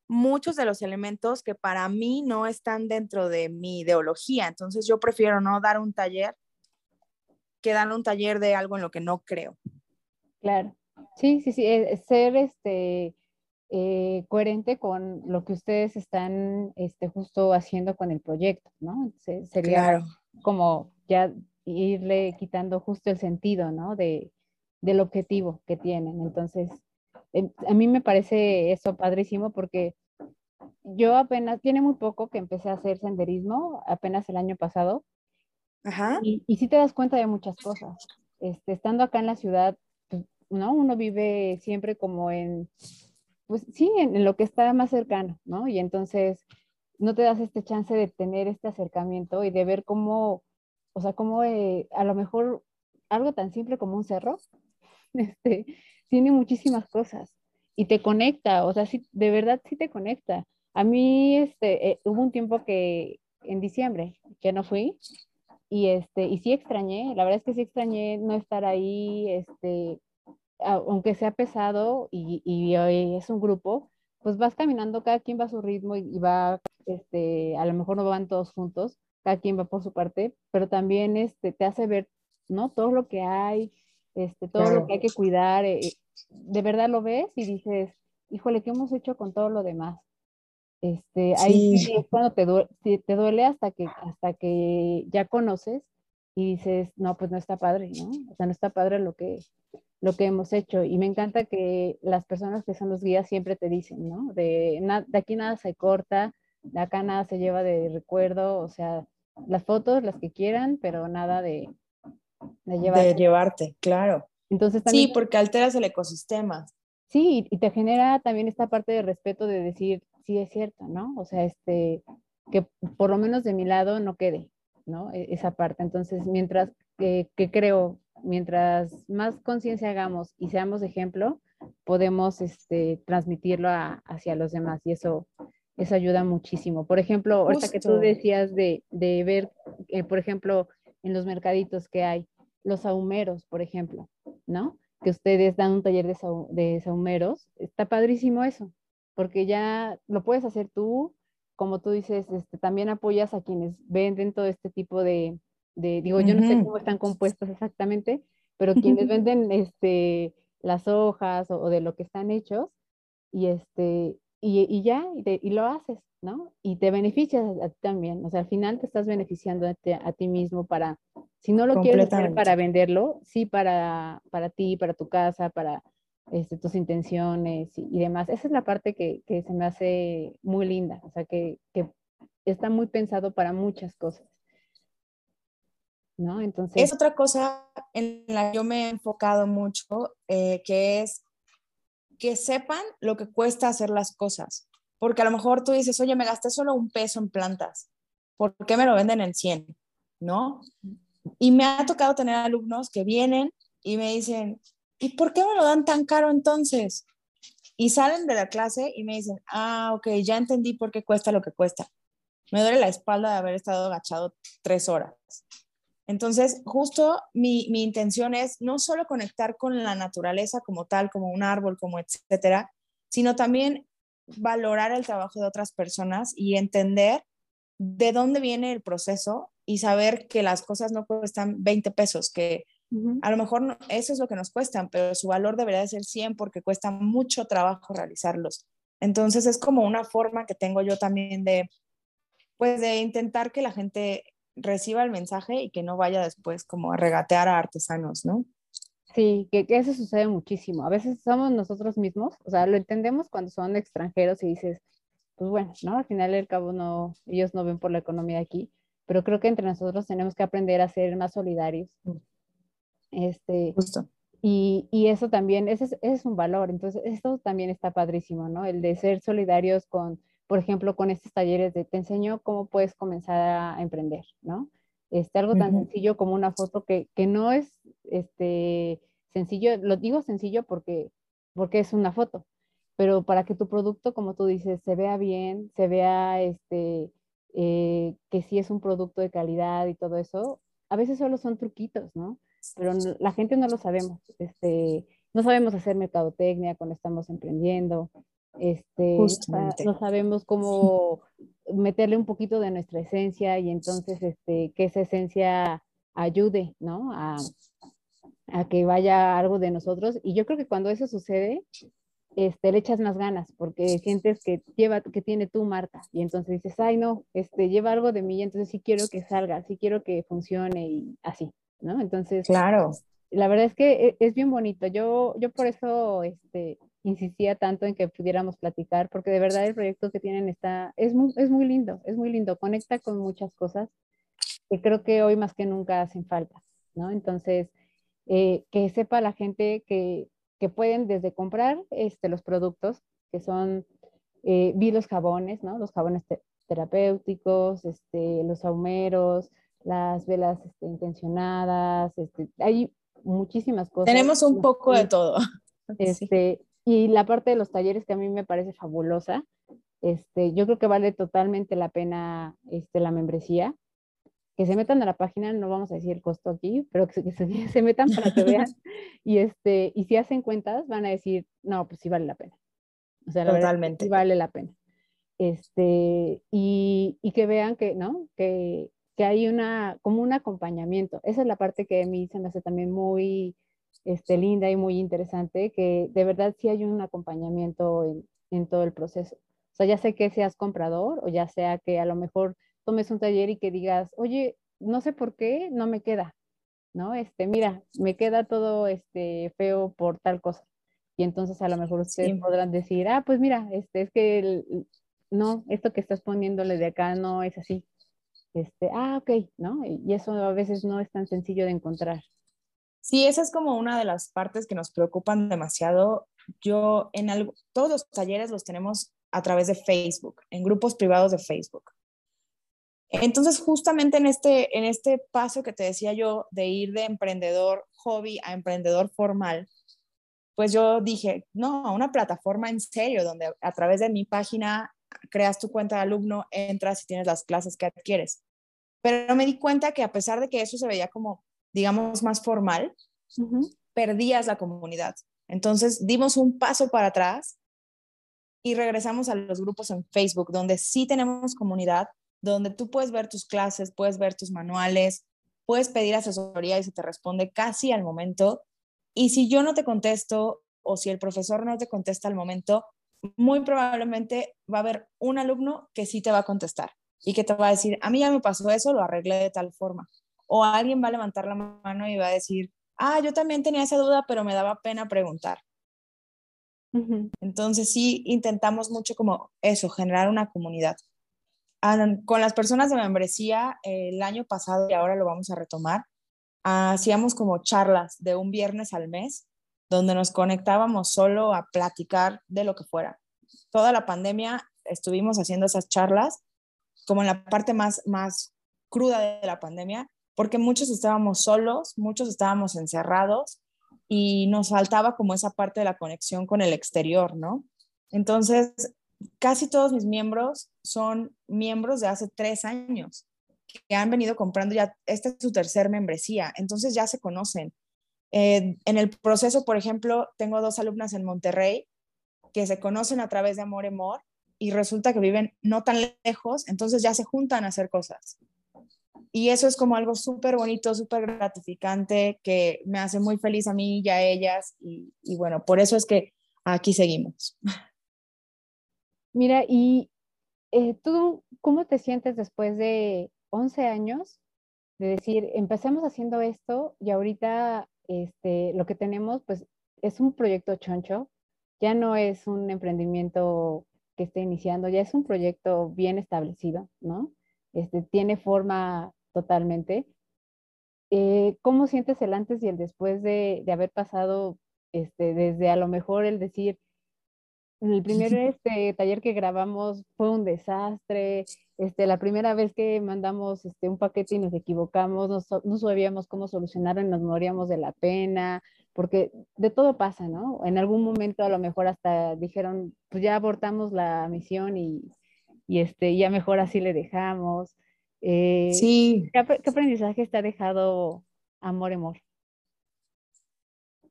muchos de los elementos que para mí no están dentro de mi ideología. Entonces yo prefiero no dar un taller que dar un taller de algo en lo que no creo. Claro. Sí, sí, sí, ser este eh, coherente con lo que ustedes están este, justo haciendo con el proyecto, ¿no? sería como ya irle quitando justo el sentido, ¿no? De, del objetivo que tienen. Entonces, em, a mí me parece eso padrísimo porque yo apenas, tiene muy poco que empecé a hacer senderismo, apenas el año pasado. Ajá. Y, y sí te das cuenta de muchas cosas. Este, estando acá en la ciudad, pues, ¿no? Uno vive siempre como en pues sí, en, lo que está más cercano, ¿no? Y entonces no te das este chance de tener este acercamiento y de ver cómo, o sea, cómo eh, a lo mejor algo tan simple como un cerro, este, tiene muchísimas cosas y te conecta, o sea, sí, de verdad sí te conecta. A mí, este, eh, hubo un tiempo que en diciembre que no fui y este, y sí extrañé, la verdad es que sí extrañé no estar ahí, este, aunque sea pesado y, y, es un grupo, pues vas caminando, cada quien va a su ritmo y, va, este, a lo mejor no van todos juntos, cada quien va por su parte, pero también este, te hace ver, ¿no? Todo lo que hay, este, todo lo que hay que cuidar, eh, de verdad lo ves y dices, híjole, ¿qué hemos hecho con todo lo demás? Este, ahí sí. es cuando te, duele, te duele hasta que, hasta que ya conoces y dices, no, pues no está padre, ¿no? O sea, no está padre lo que, lo que hemos hecho. Y me encanta que las personas que son los guías siempre te dicen, ¿no? De, de aquí nada se corta, de acá nada se lleva de recuerdo, o sea, las fotos, las que quieran, pero nada de, de, llevarte. de llevarte. claro. Entonces también, sí, porque alteras el ecosistema. Sí, y te genera también esta parte de respeto de decir, sí es cierto, ¿no? O sea, este, que por lo menos de mi lado no quede, ¿no? E, esa parte. Entonces, mientras que creo mientras más conciencia hagamos y seamos ejemplo, podemos este, transmitirlo hacia los demás y eso, eso ayuda muchísimo. Por ejemplo, ahorita que tú decías de, de ver, eh, por ejemplo, en los mercaditos que hay, los ahumeros, por ejemplo, ¿no? Que ustedes dan un taller de, de saumeros, está padrísimo eso, porque ya lo puedes hacer tú, como tú dices, este, también apoyas a quienes venden todo este tipo de, digo, yo no sé cómo están compuestos exactamente, pero quienes venden este, las hojas o, de lo que están hechos, y, este, y, ya, y, lo haces, ¿no? Y te beneficias a, ti también, o sea, al final te estás beneficiando a, ti mismo para, si no lo quieres hacer para venderlo, sí para, para ti, para tu casa, para este, tus intenciones y, demás. Esa es la parte que, que, se me hace muy linda, o sea, que, que está muy pensado para muchas cosas. ¿no? Entonces... Es otra cosa en la que yo me he enfocado mucho, eh, que es que sepan lo que cuesta hacer las cosas. Porque a lo mejor tú dices, oye, me gasté solo un peso en plantas, ¿por qué me lo venden en 100? ¿No? Y me ha tocado tener alumnos que vienen y me dicen, ¿y por qué me lo dan tan caro entonces? Y salen de la clase y me dicen, ah, ok, ya entendí por qué cuesta lo que cuesta. Me duele la espalda de haber estado agachado tres horas. Entonces, justo mi, mi, intención es no solo conectar con la naturaleza como tal, como un árbol, como etcétera, sino también valorar el trabajo de otras personas y entender de dónde viene el proceso y saber que las cosas no cuestan 20 pesos, que a lo mejor eso es lo que nos cuestan, pero su valor debería de ser 100 porque cuesta mucho trabajo realizarlos. Entonces es como una forma que tengo yo también de pues de intentar que la gente reciba el mensaje y que no vaya después como a regatear a artesanos, ¿no? Sí, que, que, eso sucede muchísimo. A veces somos nosotros mismos, o sea, lo entendemos cuando son extranjeros y dices, pues bueno, ¿no? Al final del cabo no, ellos no ven por la economía aquí, pero creo que entre nosotros tenemos que aprender a ser más solidarios. Este, Justo. Y, y eso también, ese es, ese es, un valor, entonces esto también está padrísimo, ¿no? El de ser solidarios con, por ejemplo, con estos talleres de te enseño cómo puedes comenzar a emprender, ¿no? Este, algo tan sencillo como una foto que, que, no es este, sencillo, lo digo sencillo porque, porque es una foto, pero para que tu producto, como tú dices, se vea bien, se vea este, eh, que sí es un producto de calidad y todo eso, a veces solo son truquitos, ¿no? Pero la gente no lo sabemos, este, no sabemos hacer mercadotecnia cuando estamos emprendiendo, este, no sabemos cómo meterle un poquito de nuestra esencia y entonces este, que esa esencia ayude, ¿no? A, a, que vaya algo de nosotros. Y yo creo que cuando eso sucede, este, le echas más ganas porque sientes que lleva, que tiene tu marca y entonces dices, ay no, este, lleva algo de mí entonces sí quiero que salga, sí quiero que funcione y así, ¿no? Entonces, claro. La verdad es que e, es bien bonito. Yo, yo por eso, este, insistía tanto en que pudiéramos platicar, porque de verdad el proyecto que tienen está, es muy, es muy lindo, es muy lindo, conecta con muchas cosas que creo que hoy más que nunca hacen falta, ¿no? Entonces, eh, que sepa la gente que, que, pueden desde comprar este, los productos, que son, eh, vi los jabones, ¿no? Los jabones terapéuticos, este, los ahumeros, las velas este, intencionadas, este, hay muchísimas cosas. Tenemos un poco de todo. Este, y la parte de los talleres que a mí me parece fabulosa, este, yo creo que vale totalmente la pena este, la membresía. Que se metan a la página, no vamos a decir el costo aquí, pero que se, se, metan para que vean. y, este, y si hacen cuentas, van a decir, no, pues sí vale la pena. O sea, la totalmente. sí vale la pena. Este, y, y que vean que, ¿no? Que, que hay una, como un acompañamiento. Esa es la parte que a mí se me hace también muy, este, linda y muy interesante, que de verdad sí hay un acompañamiento en, en todo el proceso. O sea, ya sé que seas comprador o ya sea que a lo mejor tomes un taller y que digas, oye, no sé por qué, no me queda, ¿no? Este, mira, me queda todo este, feo por tal cosa. Y entonces a lo mejor ustedes podrán decir, ah, pues mira, este, es que no, esto que estás poniéndole de acá no es así. Este, ah, ok, ¿no? Y eso a veces no es tan sencillo de encontrar. Sí, esa es como una de las partes que nos preocupan demasiado. Yo en algo, todos los talleres los tenemos a través de Facebook, en grupos privados de Facebook. Entonces, justamente en este, en este paso que te decía yo de ir de emprendedor hobby a emprendedor formal, pues yo dije, no, a una plataforma en serio, donde a través de mi página creas tu cuenta de alumno, entras y tienes las clases que adquieres. Pero me di cuenta que a pesar de que eso se veía como digamos, más formal, perdías la comunidad. Entonces dimos un paso para atrás y regresamos a los grupos en Facebook, donde sí tenemos comunidad, donde tú puedes ver tus clases, puedes ver tus manuales, puedes pedir asesoría y se te responde casi al momento. Y si yo no te contesto o si el profesor no te contesta al momento, muy probablemente va a haber un alumno que sí te va a contestar y que te va a decir, a mí ya me pasó eso, lo arreglé de tal forma o alguien va a levantar la mano y va a decir, ah, yo también tenía esa duda, pero me daba pena preguntar. Entonces sí intentamos mucho como eso, generar una comunidad. Con las personas de membresía, el año pasado y ahora lo vamos a retomar, hacíamos como charlas de un viernes al mes, donde nos conectábamos solo a platicar de lo que fuera. Toda la pandemia estuvimos haciendo esas charlas como en la parte más, más cruda de la pandemia porque muchos estábamos solos, muchos estábamos encerrados y nos faltaba como esa parte de la conexión con el exterior, ¿no? Entonces, casi todos mis miembros son miembros de hace tres años que han venido comprando ya, esta es su tercer membresía, entonces ya se conocen. Eh, en el proceso, por ejemplo, tengo dos alumnas en Monterrey que se conocen a través de Amor Amor y resulta que viven no tan lejos, entonces ya se juntan a hacer cosas y eso es como algo súper bonito, súper gratificante, que me hace muy feliz a mí y a ellas. Y, bueno, por eso es que aquí seguimos. Mira, y eh, ¿tú cómo te sientes después de 11 años de decir, empezamos haciendo esto y ahorita este, lo que tenemos pues es un proyecto choncho, ya no es un emprendimiento que esté iniciando, ya es un proyecto bien establecido, ¿no? Este, tiene forma totalmente. Eh, ¿Cómo sientes el antes y el después de, de haber pasado este, desde a lo mejor el decir, el primer este, taller que grabamos fue un desastre. Este, la primera vez que mandamos este, un paquete y nos equivocamos, no, sabíamos cómo solucionarlo y nos moríamos de la pena, porque de todo pasa, ¿no? En algún momento a lo mejor hasta dijeron, pues ya abortamos la misión y, y este, ya mejor así le dejamos. Eh, sí. ¿qué, ¿Qué aprendizaje te ha dejado Amor Amor?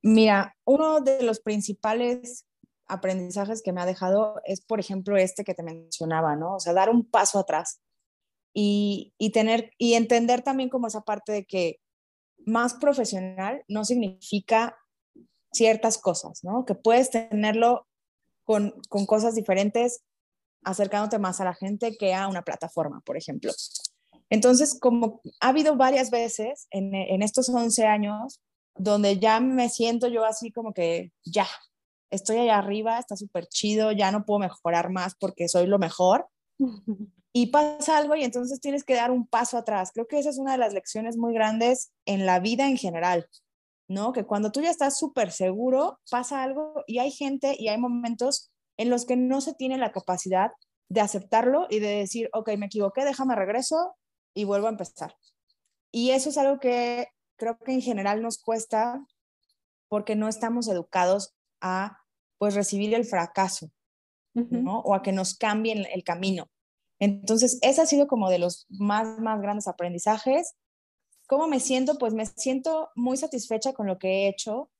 Mira, uno de los principales aprendizajes que me ha dejado es, por ejemplo, este que te mencionaba, ¿no? O sea, dar un paso atrás y, tener y entender también como esa parte de que más profesional no significa ciertas cosas, ¿no? Que puedes tenerlo con, cosas diferentes acercándote más a la gente que a una plataforma, por ejemplo. Entonces, como ha habido varias veces en, en estos 11 años donde ya me siento yo así como que ya, estoy allá arriba, está súper chido, ya no puedo mejorar más porque soy lo mejor. Y pasa algo y entonces tienes que dar un paso atrás. Creo que esa es una de las lecciones muy grandes en la vida en general, ¿no? Que cuando tú ya estás súper seguro, pasa algo y hay gente y hay momentos en los que no se tiene la capacidad de aceptarlo y de decir, ok, me equivoqué, déjame regreso y vuelvo a empezar. Y eso es algo que creo que en general nos cuesta porque no estamos educados a pues recibir el fracaso, ¿no? O a que nos cambien el camino. Entonces, ese ha sido como de los más, más grandes aprendizajes. ¿Cómo me siento? Pues me siento muy satisfecha con lo que he hecho.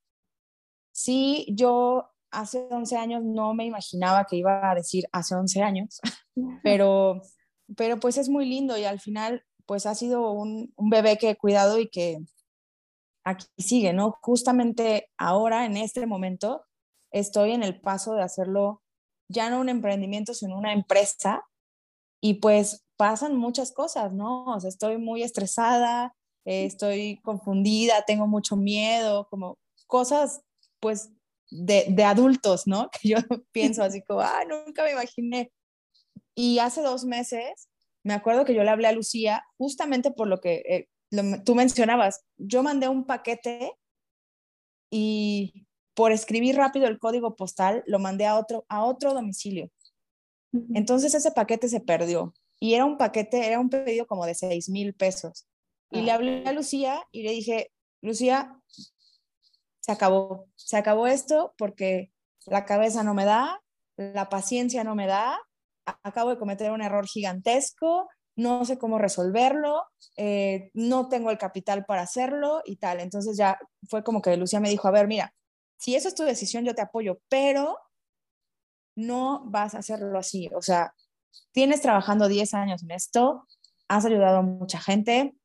Sí, yo hace 11 años no me imaginaba que iba a decir hace 11 años, pero, pero pues es muy lindo y al final pues ha sido un, un bebé que he cuidado y que aquí sigue, ¿no? Justamente ahora, en este momento, estoy en el paso de hacerlo ya no un emprendimiento, sino una empresa. Y pues pasan muchas cosas, ¿no? O sea, estoy muy estresada, eh, estoy confundida, tengo mucho miedo, como cosas pues de, de, adultos, ¿no? Que yo pienso así como, ah, nunca me imaginé. Y hace dos meses, me acuerdo que yo le hablé a Lucía justamente por lo que eh, tú mencionabas. Yo mandé un paquete y por escribir rápido el código postal, lo mandé a otro, a otro domicilio. Entonces ese paquete se perdió y era un paquete, era un pedido como de 6 mil pesos. Y le ah. hablé a Lucía y le dije, Lucía, se acabó, se acabó esto porque la cabeza no me da, la paciencia no me da, acabo de cometer un error gigantesco, no sé cómo resolverlo, eh, no tengo el capital para hacerlo y tal. Entonces ya fue como que Lucía me dijo, a ver, mira, si eso es tu decisión, yo te apoyo, pero no vas a hacerlo así. O sea, tienes trabajando 10 años en esto, has ayudado a mucha gente,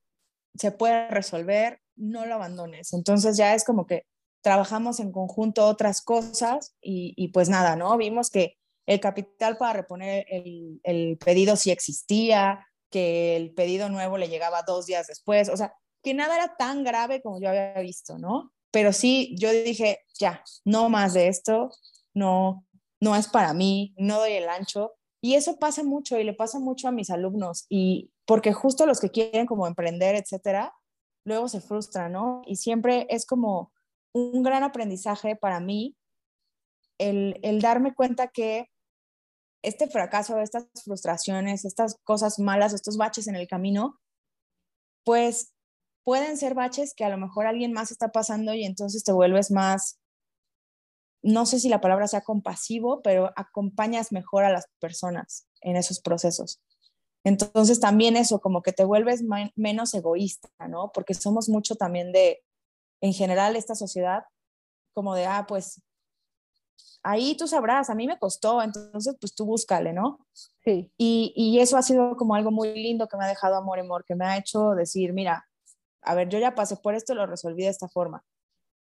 se puede resolver, no lo abandones. Entonces ya es como que trabajamos en conjunto otras cosas y, pues nada, ¿no? Vimos que el capital para reponer el, el, pedido sí existía, que el pedido nuevo le llegaba dos días después, o sea, que nada era tan grave como yo había visto, ¿no? Pero sí, yo dije, ya, no más de esto, no, no es para mí, no doy el ancho. Y eso pasa mucho y le pasa mucho a mis alumnos y porque justo los que quieren como emprender, etcétera, luego se frustran, ¿no? Y siempre es como un gran aprendizaje para mí el, el darme cuenta que este fracaso, estas frustraciones, estas cosas malas, estos baches en el camino, pues pueden ser baches que a lo mejor alguien más está pasando y entonces te vuelves más, no sé si la palabra sea compasivo, pero acompañas mejor a las personas en esos procesos. Entonces también eso, como que te vuelves menos egoísta, ¿no? Porque somos mucho también de, en general, esta sociedad, como de, ah, pues ahí tú sabrás, a mí me costó, entonces pues tú búscale, ¿no? Sí. Y, y eso ha sido como algo muy lindo que me ha dejado amor, amor, que me ha hecho decir, mira, a ver, yo ya pasé por esto, lo resolví de esta forma.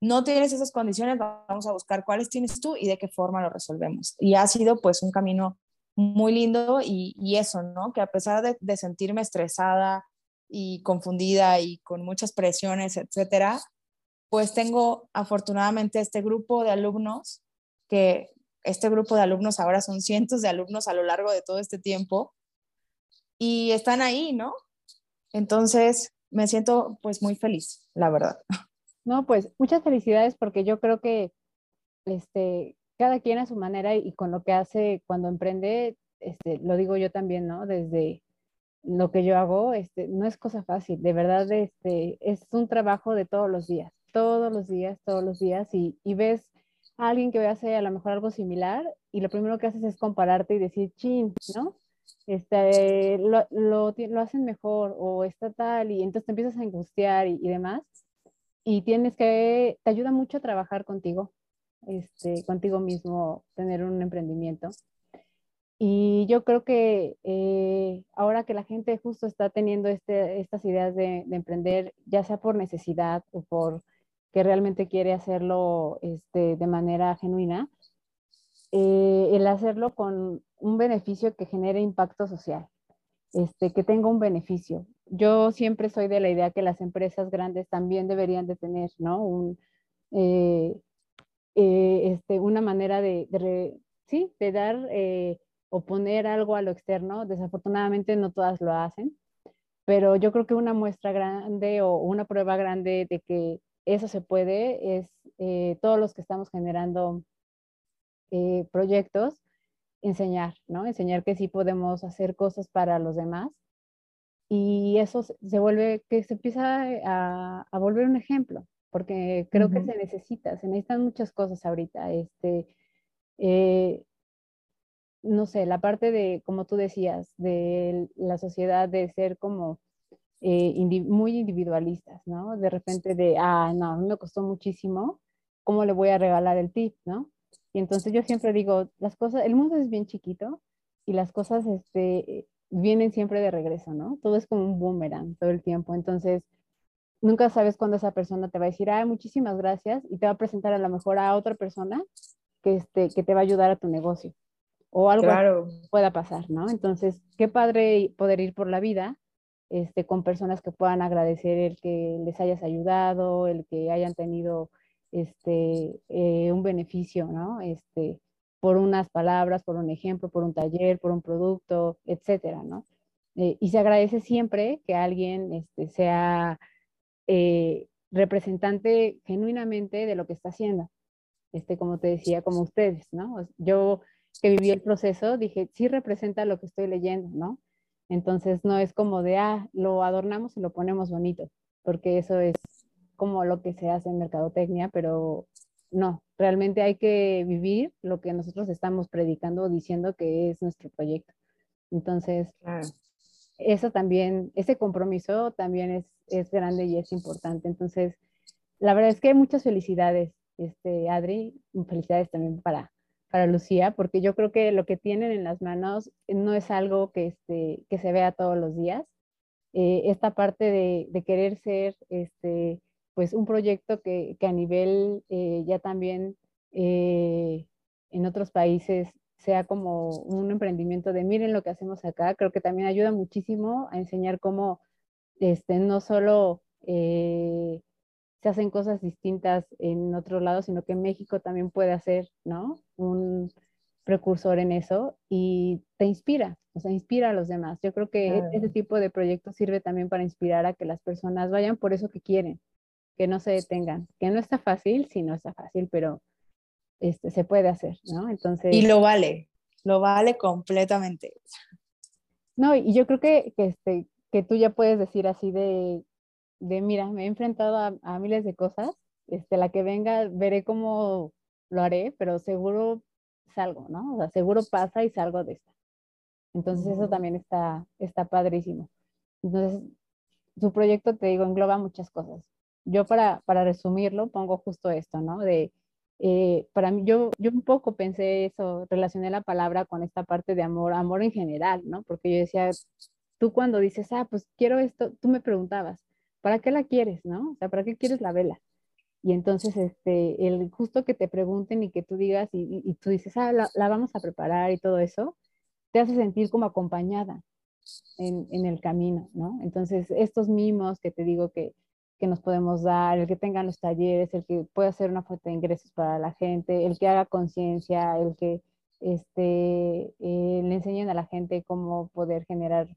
No tienes esas condiciones, vamos a buscar cuáles tienes tú y de qué forma lo resolvemos. Y ha sido pues un camino muy lindo y, eso, ¿no? Que a pesar de, de, sentirme estresada y confundida y con muchas presiones, etcétera, pues tengo afortunadamente este grupo de alumnos que este grupo de alumnos ahora son cientos de alumnos a lo largo de todo este tiempo y están ahí, ¿no? Entonces, me siento pues muy feliz, la verdad. No, pues muchas felicidades porque yo creo que este, cada quien a su manera y con lo que hace cuando emprende, este, lo digo yo también, ¿no? Desde lo que yo hago, este, no es cosa fácil, de verdad, este, es un trabajo de todos los días, todos los días, todos los días, y, y ves a alguien que hace a lo mejor algo similar y lo primero que haces es compararte y decir, chin, ¿no? Este, lo, lo, lo hacen mejor o está tal y entonces te empiezas a angustiar y, y, demás y tienes que, te ayuda mucho a trabajar contigo, este, contigo mismo, tener un emprendimiento. Y yo creo que eh, ahora que la gente justo está teniendo este, estas ideas de, de, emprender, ya sea por necesidad o por que realmente quiere hacerlo este, de manera genuina, eh, el hacerlo con un beneficio que genere impacto social, este, que tenga un beneficio. Yo siempre soy de la idea que las empresas grandes también deberían de tener, ¿no? Un, eh, eh, este, una manera de, sí, de dar o poner algo a lo externo. Desafortunadamente no todas lo hacen, pero yo creo que una muestra grande o una prueba grande de que eso se puede, es todos los que estamos generando eh, proyectos, enseñar, ¿no? Enseñar que sí podemos hacer cosas para los demás. Y eso se vuelve, que se empieza a, a volver un ejemplo, porque creo uh -huh. que se necesita, se necesitan muchas cosas ahorita. Este, eh, no sé, la parte de, como tú decías, de la sociedad de ser como eh, indi muy individualistas, ¿no? De repente de, ah, no, me costó muchísimo, ¿cómo le voy a regalar el tip, ¿no? Y entonces yo siempre digo, las cosas, el mundo es bien chiquito y las cosas este, vienen siempre de regreso, ¿no? Todo es como un boomerang todo el tiempo. Entonces, nunca sabes cuándo esa persona te va a decir, ah, muchísimas gracias, y te va a presentar a lo mejor a otra persona que, este, que te va a ayudar a tu negocio. O algo claro. pueda pasar, ¿no? Entonces, qué padre poder ir por la vida este, con personas que puedan agradecer el que les hayas ayudado, el que hayan tenido este, eh, un beneficio, ¿no? Este, por unas palabras, por un ejemplo, por un taller, por un producto, etcétera, ¿no? Eh, y se agradece siempre que alguien este, sea eh, representante genuinamente de lo que está haciendo. Este, como te decía, como ustedes, ¿no? Yo que viví el proceso, dije, sí representa lo que estoy leyendo, ¿no? Entonces no es como de, ah, lo adornamos y lo ponemos bonito, porque eso es como lo que se hace en mercadotecnia, pero no, realmente hay que vivir lo que nosotros estamos predicando o diciendo que es nuestro proyecto. Entonces, claro. eso también, ese compromiso también es, es grande y es importante. Entonces, la verdad es que muchas felicidades, este, Adri, felicidades también para, para Lucía, porque yo creo que lo que tienen en las manos no es algo que, este, que se vea todos los días. Eh, esta parte de, de, querer ser este, pues un proyecto que, que a nivel eh, ya también eh, en otros países sea como un emprendimiento de miren lo que hacemos acá, creo que también ayuda muchísimo a enseñar cómo este, no solo eh, se hacen cosas distintas en otro lado, sino que México también puede hacer, ¿no? Un precursor en eso y te inspira, o sea, inspira a los demás. Yo creo que ese tipo de proyectos sirve también para inspirar a que las personas vayan por eso que quieren, que no se detengan, que no está fácil, sí no está fácil, pero este, se puede hacer, ¿no? Entonces... Y lo vale, lo vale completamente. No, y yo creo que, que, este, que tú ya puedes decir así de, de mira, me he enfrentado a, a, miles de cosas, este, la que venga, veré cómo lo haré, pero seguro salgo, ¿no? O sea, seguro pasa y salgo de esta. Entonces eso también está, está padrísimo. Entonces, su proyecto, te digo, engloba muchas cosas. Yo para, para resumirlo pongo justo esto, ¿no? De, eh, para mí, yo, yo un poco pensé eso, relacioné la palabra con esta parte de amor, amor en general, ¿no? Porque yo decía, tú cuando dices, ah, pues quiero esto, tú me preguntabas, ¿para qué la quieres, no? O sea, ¿para qué quieres la vela? Y entonces, este, el justo que te pregunten y que tú digas y, tú dices, ah, la, la, vamos a preparar y todo eso, te hace sentir como acompañada en, en el camino, ¿no? Entonces, estos mimos que te digo que, que nos podemos dar, el que tengan los talleres, el que pueda hacer una fuente de ingresos para la gente, el que haga conciencia, el que este, eh, le enseñen a la gente cómo poder generar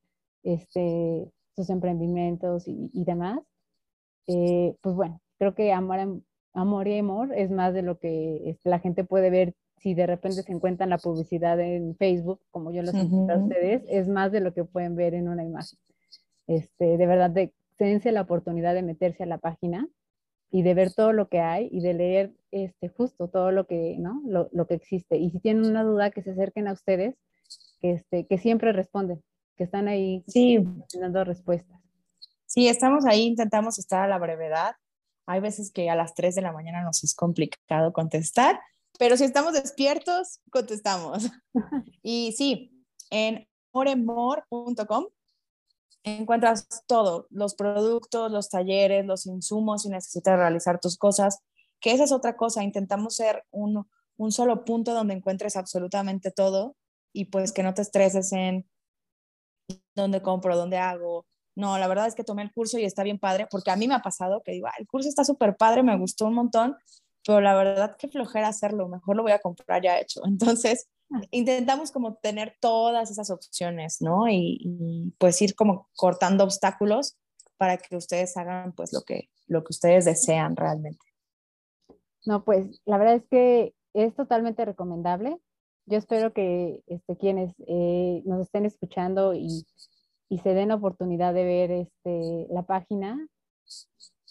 este, sus emprendimientos y, y demás. Eh, pues bueno, creo que amor, amor y amor es más de lo que este, la gente puede ver si de repente se encuentran la publicidad en Facebook, como yo lo sé a ustedes, es más de lo que pueden ver en una imagen. Este, de verdad, de, dense la oportunidad de meterse a la página y de ver todo lo que hay y de leer este, justo todo lo que, ¿no? lo, lo que existe. Y si tienen una duda, que se acerquen a ustedes, que, este, que siempre responden, que están ahí sí. dando respuestas. Sí, estamos ahí, intentamos estar a la brevedad. Hay veces que a las 3 de la mañana nos es complicado contestar, pero si estamos despiertos, contestamos. y sí, en moremor.com encuentras todo, los productos, los talleres, los insumos si necesitas realizar tus cosas, que esa es otra cosa, intentamos ser un, un solo punto donde encuentres absolutamente todo y pues que no te estreses en dónde compro, dónde hago, no, la verdad es que tomé el curso y está bien padre, porque a mí me ha pasado que digo, el curso está súper padre, me gustó un montón, pero la verdad que flojera hacerlo, mejor lo voy a comprar ya hecho. Entonces, ah. intentamos como tener todas esas opciones, ¿no? Y, pues ir como cortando obstáculos para que ustedes hagan pues lo que, lo que ustedes desean realmente. No, pues la verdad es que es totalmente recomendable. Yo espero que este, quienes eh, nos estén escuchando y y se den la oportunidad de ver este, la página,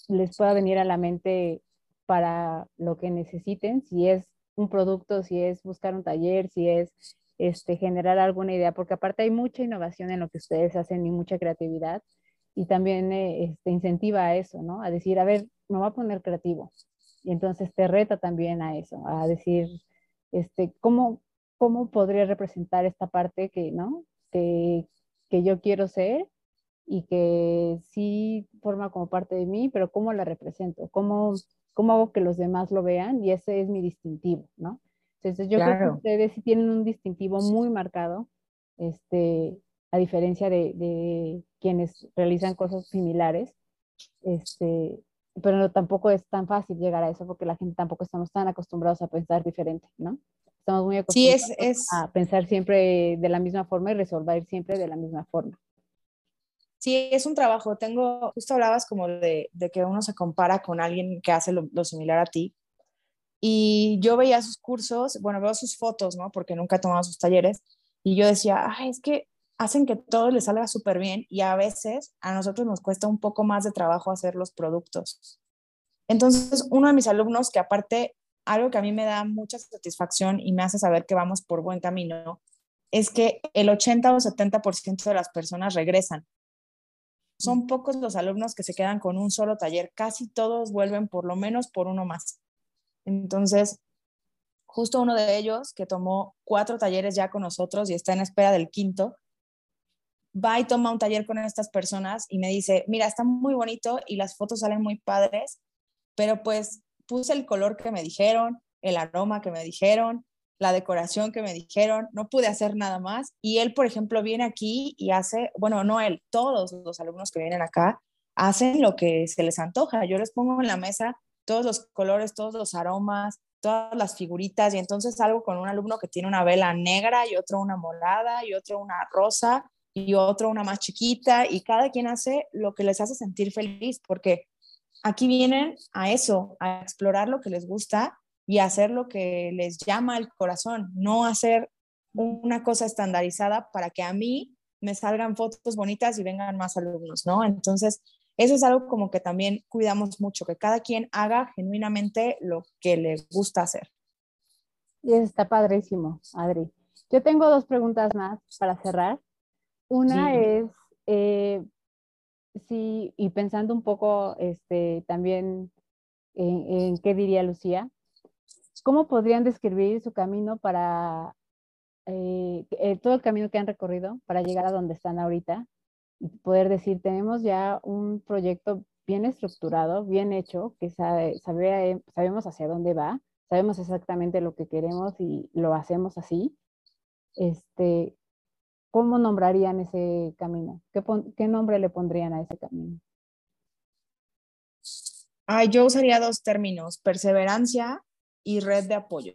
les pueda venir a la mente para lo que necesiten, si es un producto, si es buscar un taller, si es este, generar alguna idea, porque aparte hay mucha innovación en lo que ustedes hacen y mucha creatividad, y también eh, este, incentiva a eso, ¿no? A decir, a ver, me voy a poner creativo. Y entonces te reta también a eso, a decir, este, ¿cómo, cómo podría representar esta parte que, ¿no? Que, que yo quiero ser y que sí forma como parte de mí, pero cómo la represento, cómo, cómo hago que los demás lo vean y ese es mi distintivo, ¿no? Entonces yo creo que ustedes sí tienen un distintivo muy marcado, este, a diferencia de, de quienes realizan cosas similares, este, pero tampoco es tan fácil llegar a eso porque la gente tampoco estamos tan acostumbrados a pensar diferente, ¿no? Estamos muy acostumbrados sí, es, a pensar siempre de la misma forma y resolver siempre de la misma forma. Sí, es un trabajo. Tengo, justo hablabas como de, que uno se compara con alguien que hace lo, similar a ti. Y yo veía sus cursos, bueno, veo sus fotos, ¿no? Porque nunca he tomado sus talleres. Y yo decía, ay, es que hacen que todo les salga súper bien y a veces a nosotros nos cuesta un poco más de trabajo hacer los productos. Entonces, uno de mis alumnos, que aparte algo que a mí me da mucha satisfacción y me hace saber que vamos por buen camino, es que el 80 o 70% de las personas regresan. Son pocos los alumnos que se quedan con un solo taller, casi todos vuelven por lo menos por uno más. Entonces, justo uno de ellos, que tomó cuatro talleres ya con nosotros y está en espera del quinto, va y toma un taller con estas personas y me dice, mira, está muy bonito y las fotos salen muy padres, pero pues puse el color que me dijeron, el aroma que me dijeron, la decoración que me dijeron, no pude hacer nada más. Y él, por ejemplo, viene aquí y hace, bueno, no él, todos los alumnos que vienen acá hacen lo que se les antoja. Yo les pongo en la mesa todos los colores, todos los aromas, todas las figuritas y entonces algo con un alumno que tiene una vela negra y otro una morada y otro una rosa y otro una más chiquita y cada quien hace lo que les hace sentir feliz porque aquí vienen a eso, a explorar lo que les gusta y hacer lo que les llama el corazón, no hacer una cosa estandarizada para que a mí me salgan fotos bonitas y vengan más alumnos, ¿no? Entonces, eso es algo como que también cuidamos mucho, que cada quien haga genuinamente lo que le gusta hacer. Y eso está padrísimo, Adri. Yo tengo dos preguntas más para cerrar. Una es, eh, sí, y pensando un poco este, también en, qué diría Lucía, ¿cómo podrían describir su camino para eh, eh, todo el camino que han recorrido para llegar a donde están ahorita y poder decir, tenemos ya un proyecto bien estructurado, bien hecho, que sabe, sabemos hacia dónde va, sabemos exactamente lo que queremos y lo hacemos así. Este, ¿cómo nombrarían ese camino? ¿Qué, ¿Qué, nombre le pondrían a ese camino? Ay, yo usaría dos términos, perseverancia y red de apoyo.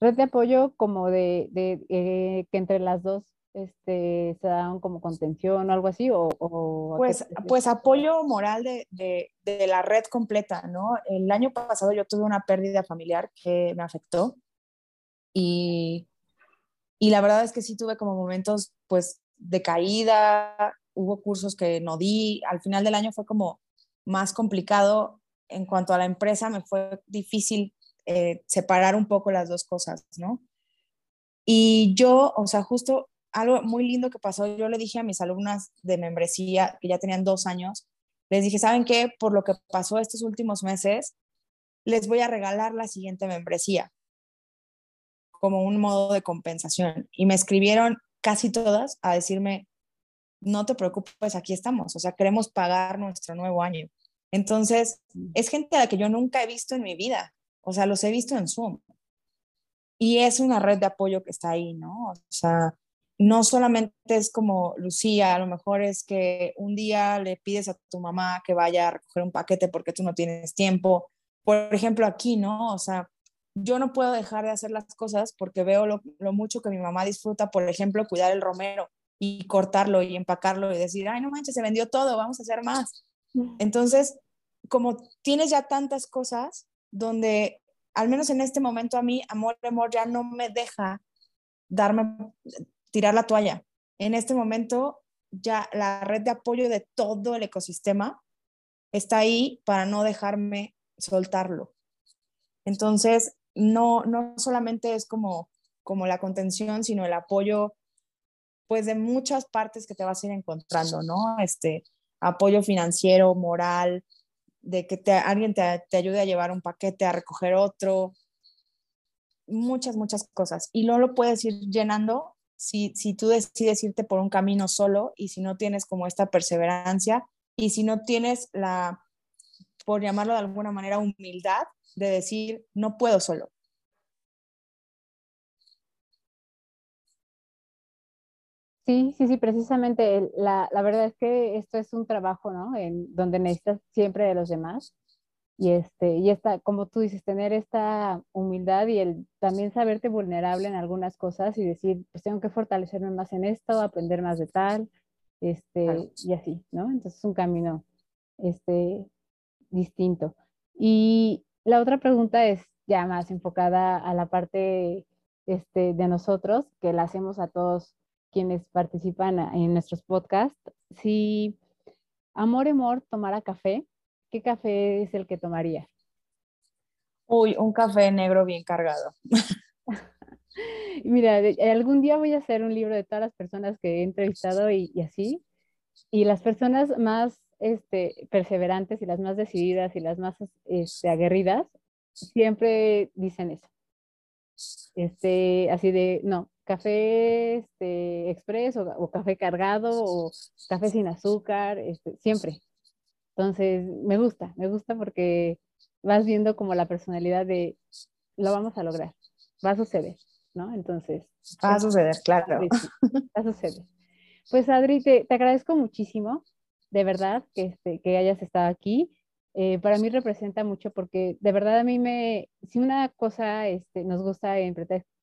Red de apoyo como de, de eh, que entre las dos este, se dan como contención o algo así? O, pues, pues apoyo moral de, de, de, la red completa, ¿no? El año pasado yo tuve una pérdida familiar que me afectó y, y la verdad es que sí tuve como momentos pues de caída, hubo cursos que no di, al final del año fue como más complicado en cuanto a la empresa, me fue difícil eh, separar un poco las dos cosas, ¿no? Y yo, o sea, justo algo muy lindo que pasó, yo le dije a mis alumnas de membresía, que ya tenían dos años, les dije, ¿saben qué? Por lo que pasó estos últimos meses, les voy a regalar la siguiente membresía como un modo de compensación. Y me escribieron casi todas a decirme, no te preocupes, aquí estamos, o sea, queremos pagar nuestro nuevo año. Entonces, mm. es gente a la que yo nunca he visto en mi vida, o sea, los he visto en Zoom. Y es una red de apoyo que está ahí, ¿no? O sea, no solamente es como Lucía, a lo mejor es que un día le pides a tu mamá que vaya a recoger un paquete porque tú no tienes tiempo. Por ejemplo, aquí, ¿no? O sea, yo no puedo dejar de hacer las cosas porque veo lo, mucho que mi mamá disfruta, por ejemplo, cuidar el romero y cortarlo y empacarlo y decir, ay, no manches, se vendió todo, vamos a hacer más. Entonces, como tienes ya tantas cosas donde, al menos en este momento a mí, amor, amor ya no me deja darme, tirar la toalla. En este momento ya la red de apoyo de todo el ecosistema está ahí para no dejarme soltarlo. Entonces, no, no solamente es como, como la contención, sino el apoyo, pues de muchas partes que te vas a ir encontrando, ¿no? Este apoyo financiero, moral, de que te, alguien te, te ayude a llevar un paquete, a recoger otro, muchas, muchas cosas. Y no lo puedes ir llenando si, si tú decides irte por un camino solo y si no tienes como esta perseverancia y si no tienes la, por llamarlo de alguna manera, humildad de decir, no puedo solo. Sí, sí, sí, precisamente la, la, verdad es que esto es un trabajo, ¿no? En donde necesitas siempre de los demás. Y este y esta como tú dices tener esta humildad y el también saberte vulnerable en algunas cosas y decir pues tengo que fortalecerme más en esto aprender más de tal este y así no entonces es un camino este distinto. Y la otra pregunta es ya más enfocada a la parte este de nosotros que la hacemos a todos quienes participan en nuestros podcasts si amor amor tomara café ¿qué café es el que tomaría? Uy, un café negro bien cargado. Mira, algún día voy a hacer un libro de todas las personas que he entrevistado y, así. Y las personas más este, perseverantes y las más decididas y las más este, aguerridas siempre dicen eso. Este, así de, no, café este, express o, o, café cargado o café sin azúcar, este, siempre, entonces, me gusta, me gusta porque vas viendo como la personalidad de lo vamos a lograr, va a suceder, ¿no? Entonces. Va a suceder, claro. Va a suceder. Pues Adri, te, te agradezco muchísimo, de verdad, que, este, que hayas estado aquí. Eh, para mí representa mucho porque de verdad a mí me, si una cosa este, nos gusta en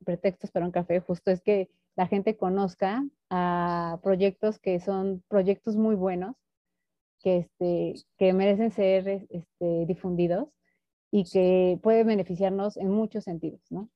pretextos para un café, justo es que la gente conozca a proyectos que son proyectos muy buenos, que, este, que merecen ser este, difundidos y que puede beneficiarnos en muchos sentidos, ¿no?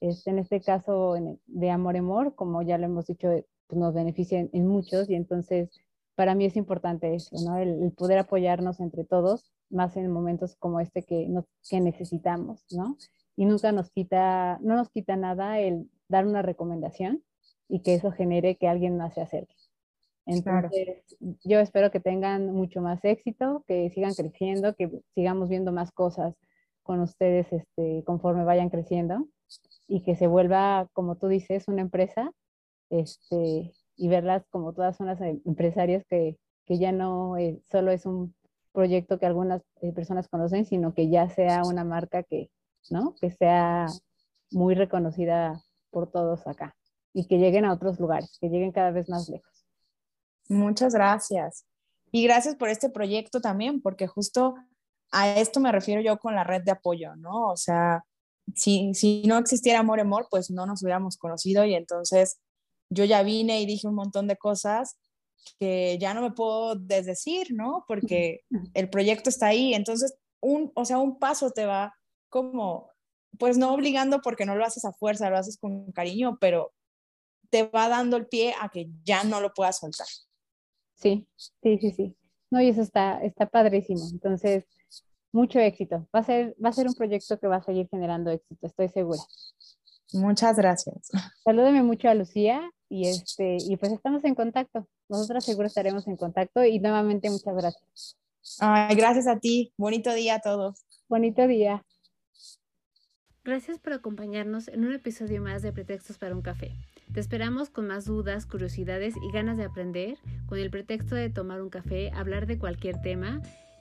Este, en este caso de Amor Amor, como ya lo hemos dicho, pues nos beneficia en, muchos y entonces para mí es importante eso, ¿no? El, poder apoyarnos entre todos, más en momentos como este que, que necesitamos, ¿no? Y nunca nos quita, no nos quita nada el dar una recomendación y que eso genere que alguien más se acerque. Entonces, yo espero que tengan mucho más éxito, que sigan creciendo, que sigamos viendo más cosas con ustedes este, conforme vayan creciendo y que se vuelva, como tú dices, una empresa este, y verlas como todas unas em, empresarias que, que ya no eh, solo es un proyecto que algunas eh, personas conocen, sino que ya sea una marca que, ¿no? que sea muy reconocida por todos acá. y que lleguen a otros lugares, que lleguen cada vez más lejos. Muchas gracias. Y gracias por este proyecto también, porque justo a esto me refiero yo con la red de apoyo, ¿no? O sea, si, si no existiera Amor Amor, pues no nos hubiéramos conocido y entonces yo ya vine y dije un montón de cosas que ya no me puedo desdecir, ¿no? Porque el proyecto está ahí, entonces un, o sea, un paso te va como, pues no obligando porque no lo haces a fuerza, lo haces con cariño, pero te va dando el pie a que ya no lo puedas soltar. Sí, sí, sí, sí. No, y eso está, está padrísimo. Entonces, mucho éxito. Va a ser, va a ser un proyecto que va a seguir generando éxito, estoy segura. Muchas gracias. Salúdeme mucho a Lucía y este y pues estamos en contacto. Nosotras seguro estaremos en contacto y nuevamente muchas gracias. Ay, gracias a ti. Bonito día a todos. Bonito día. Gracias por acompañarnos en un episodio más de Pretextos para un café. Te esperamos con más dudas, curiosidades y ganas de aprender, con el pretexto de tomar un café, hablar de cualquier tema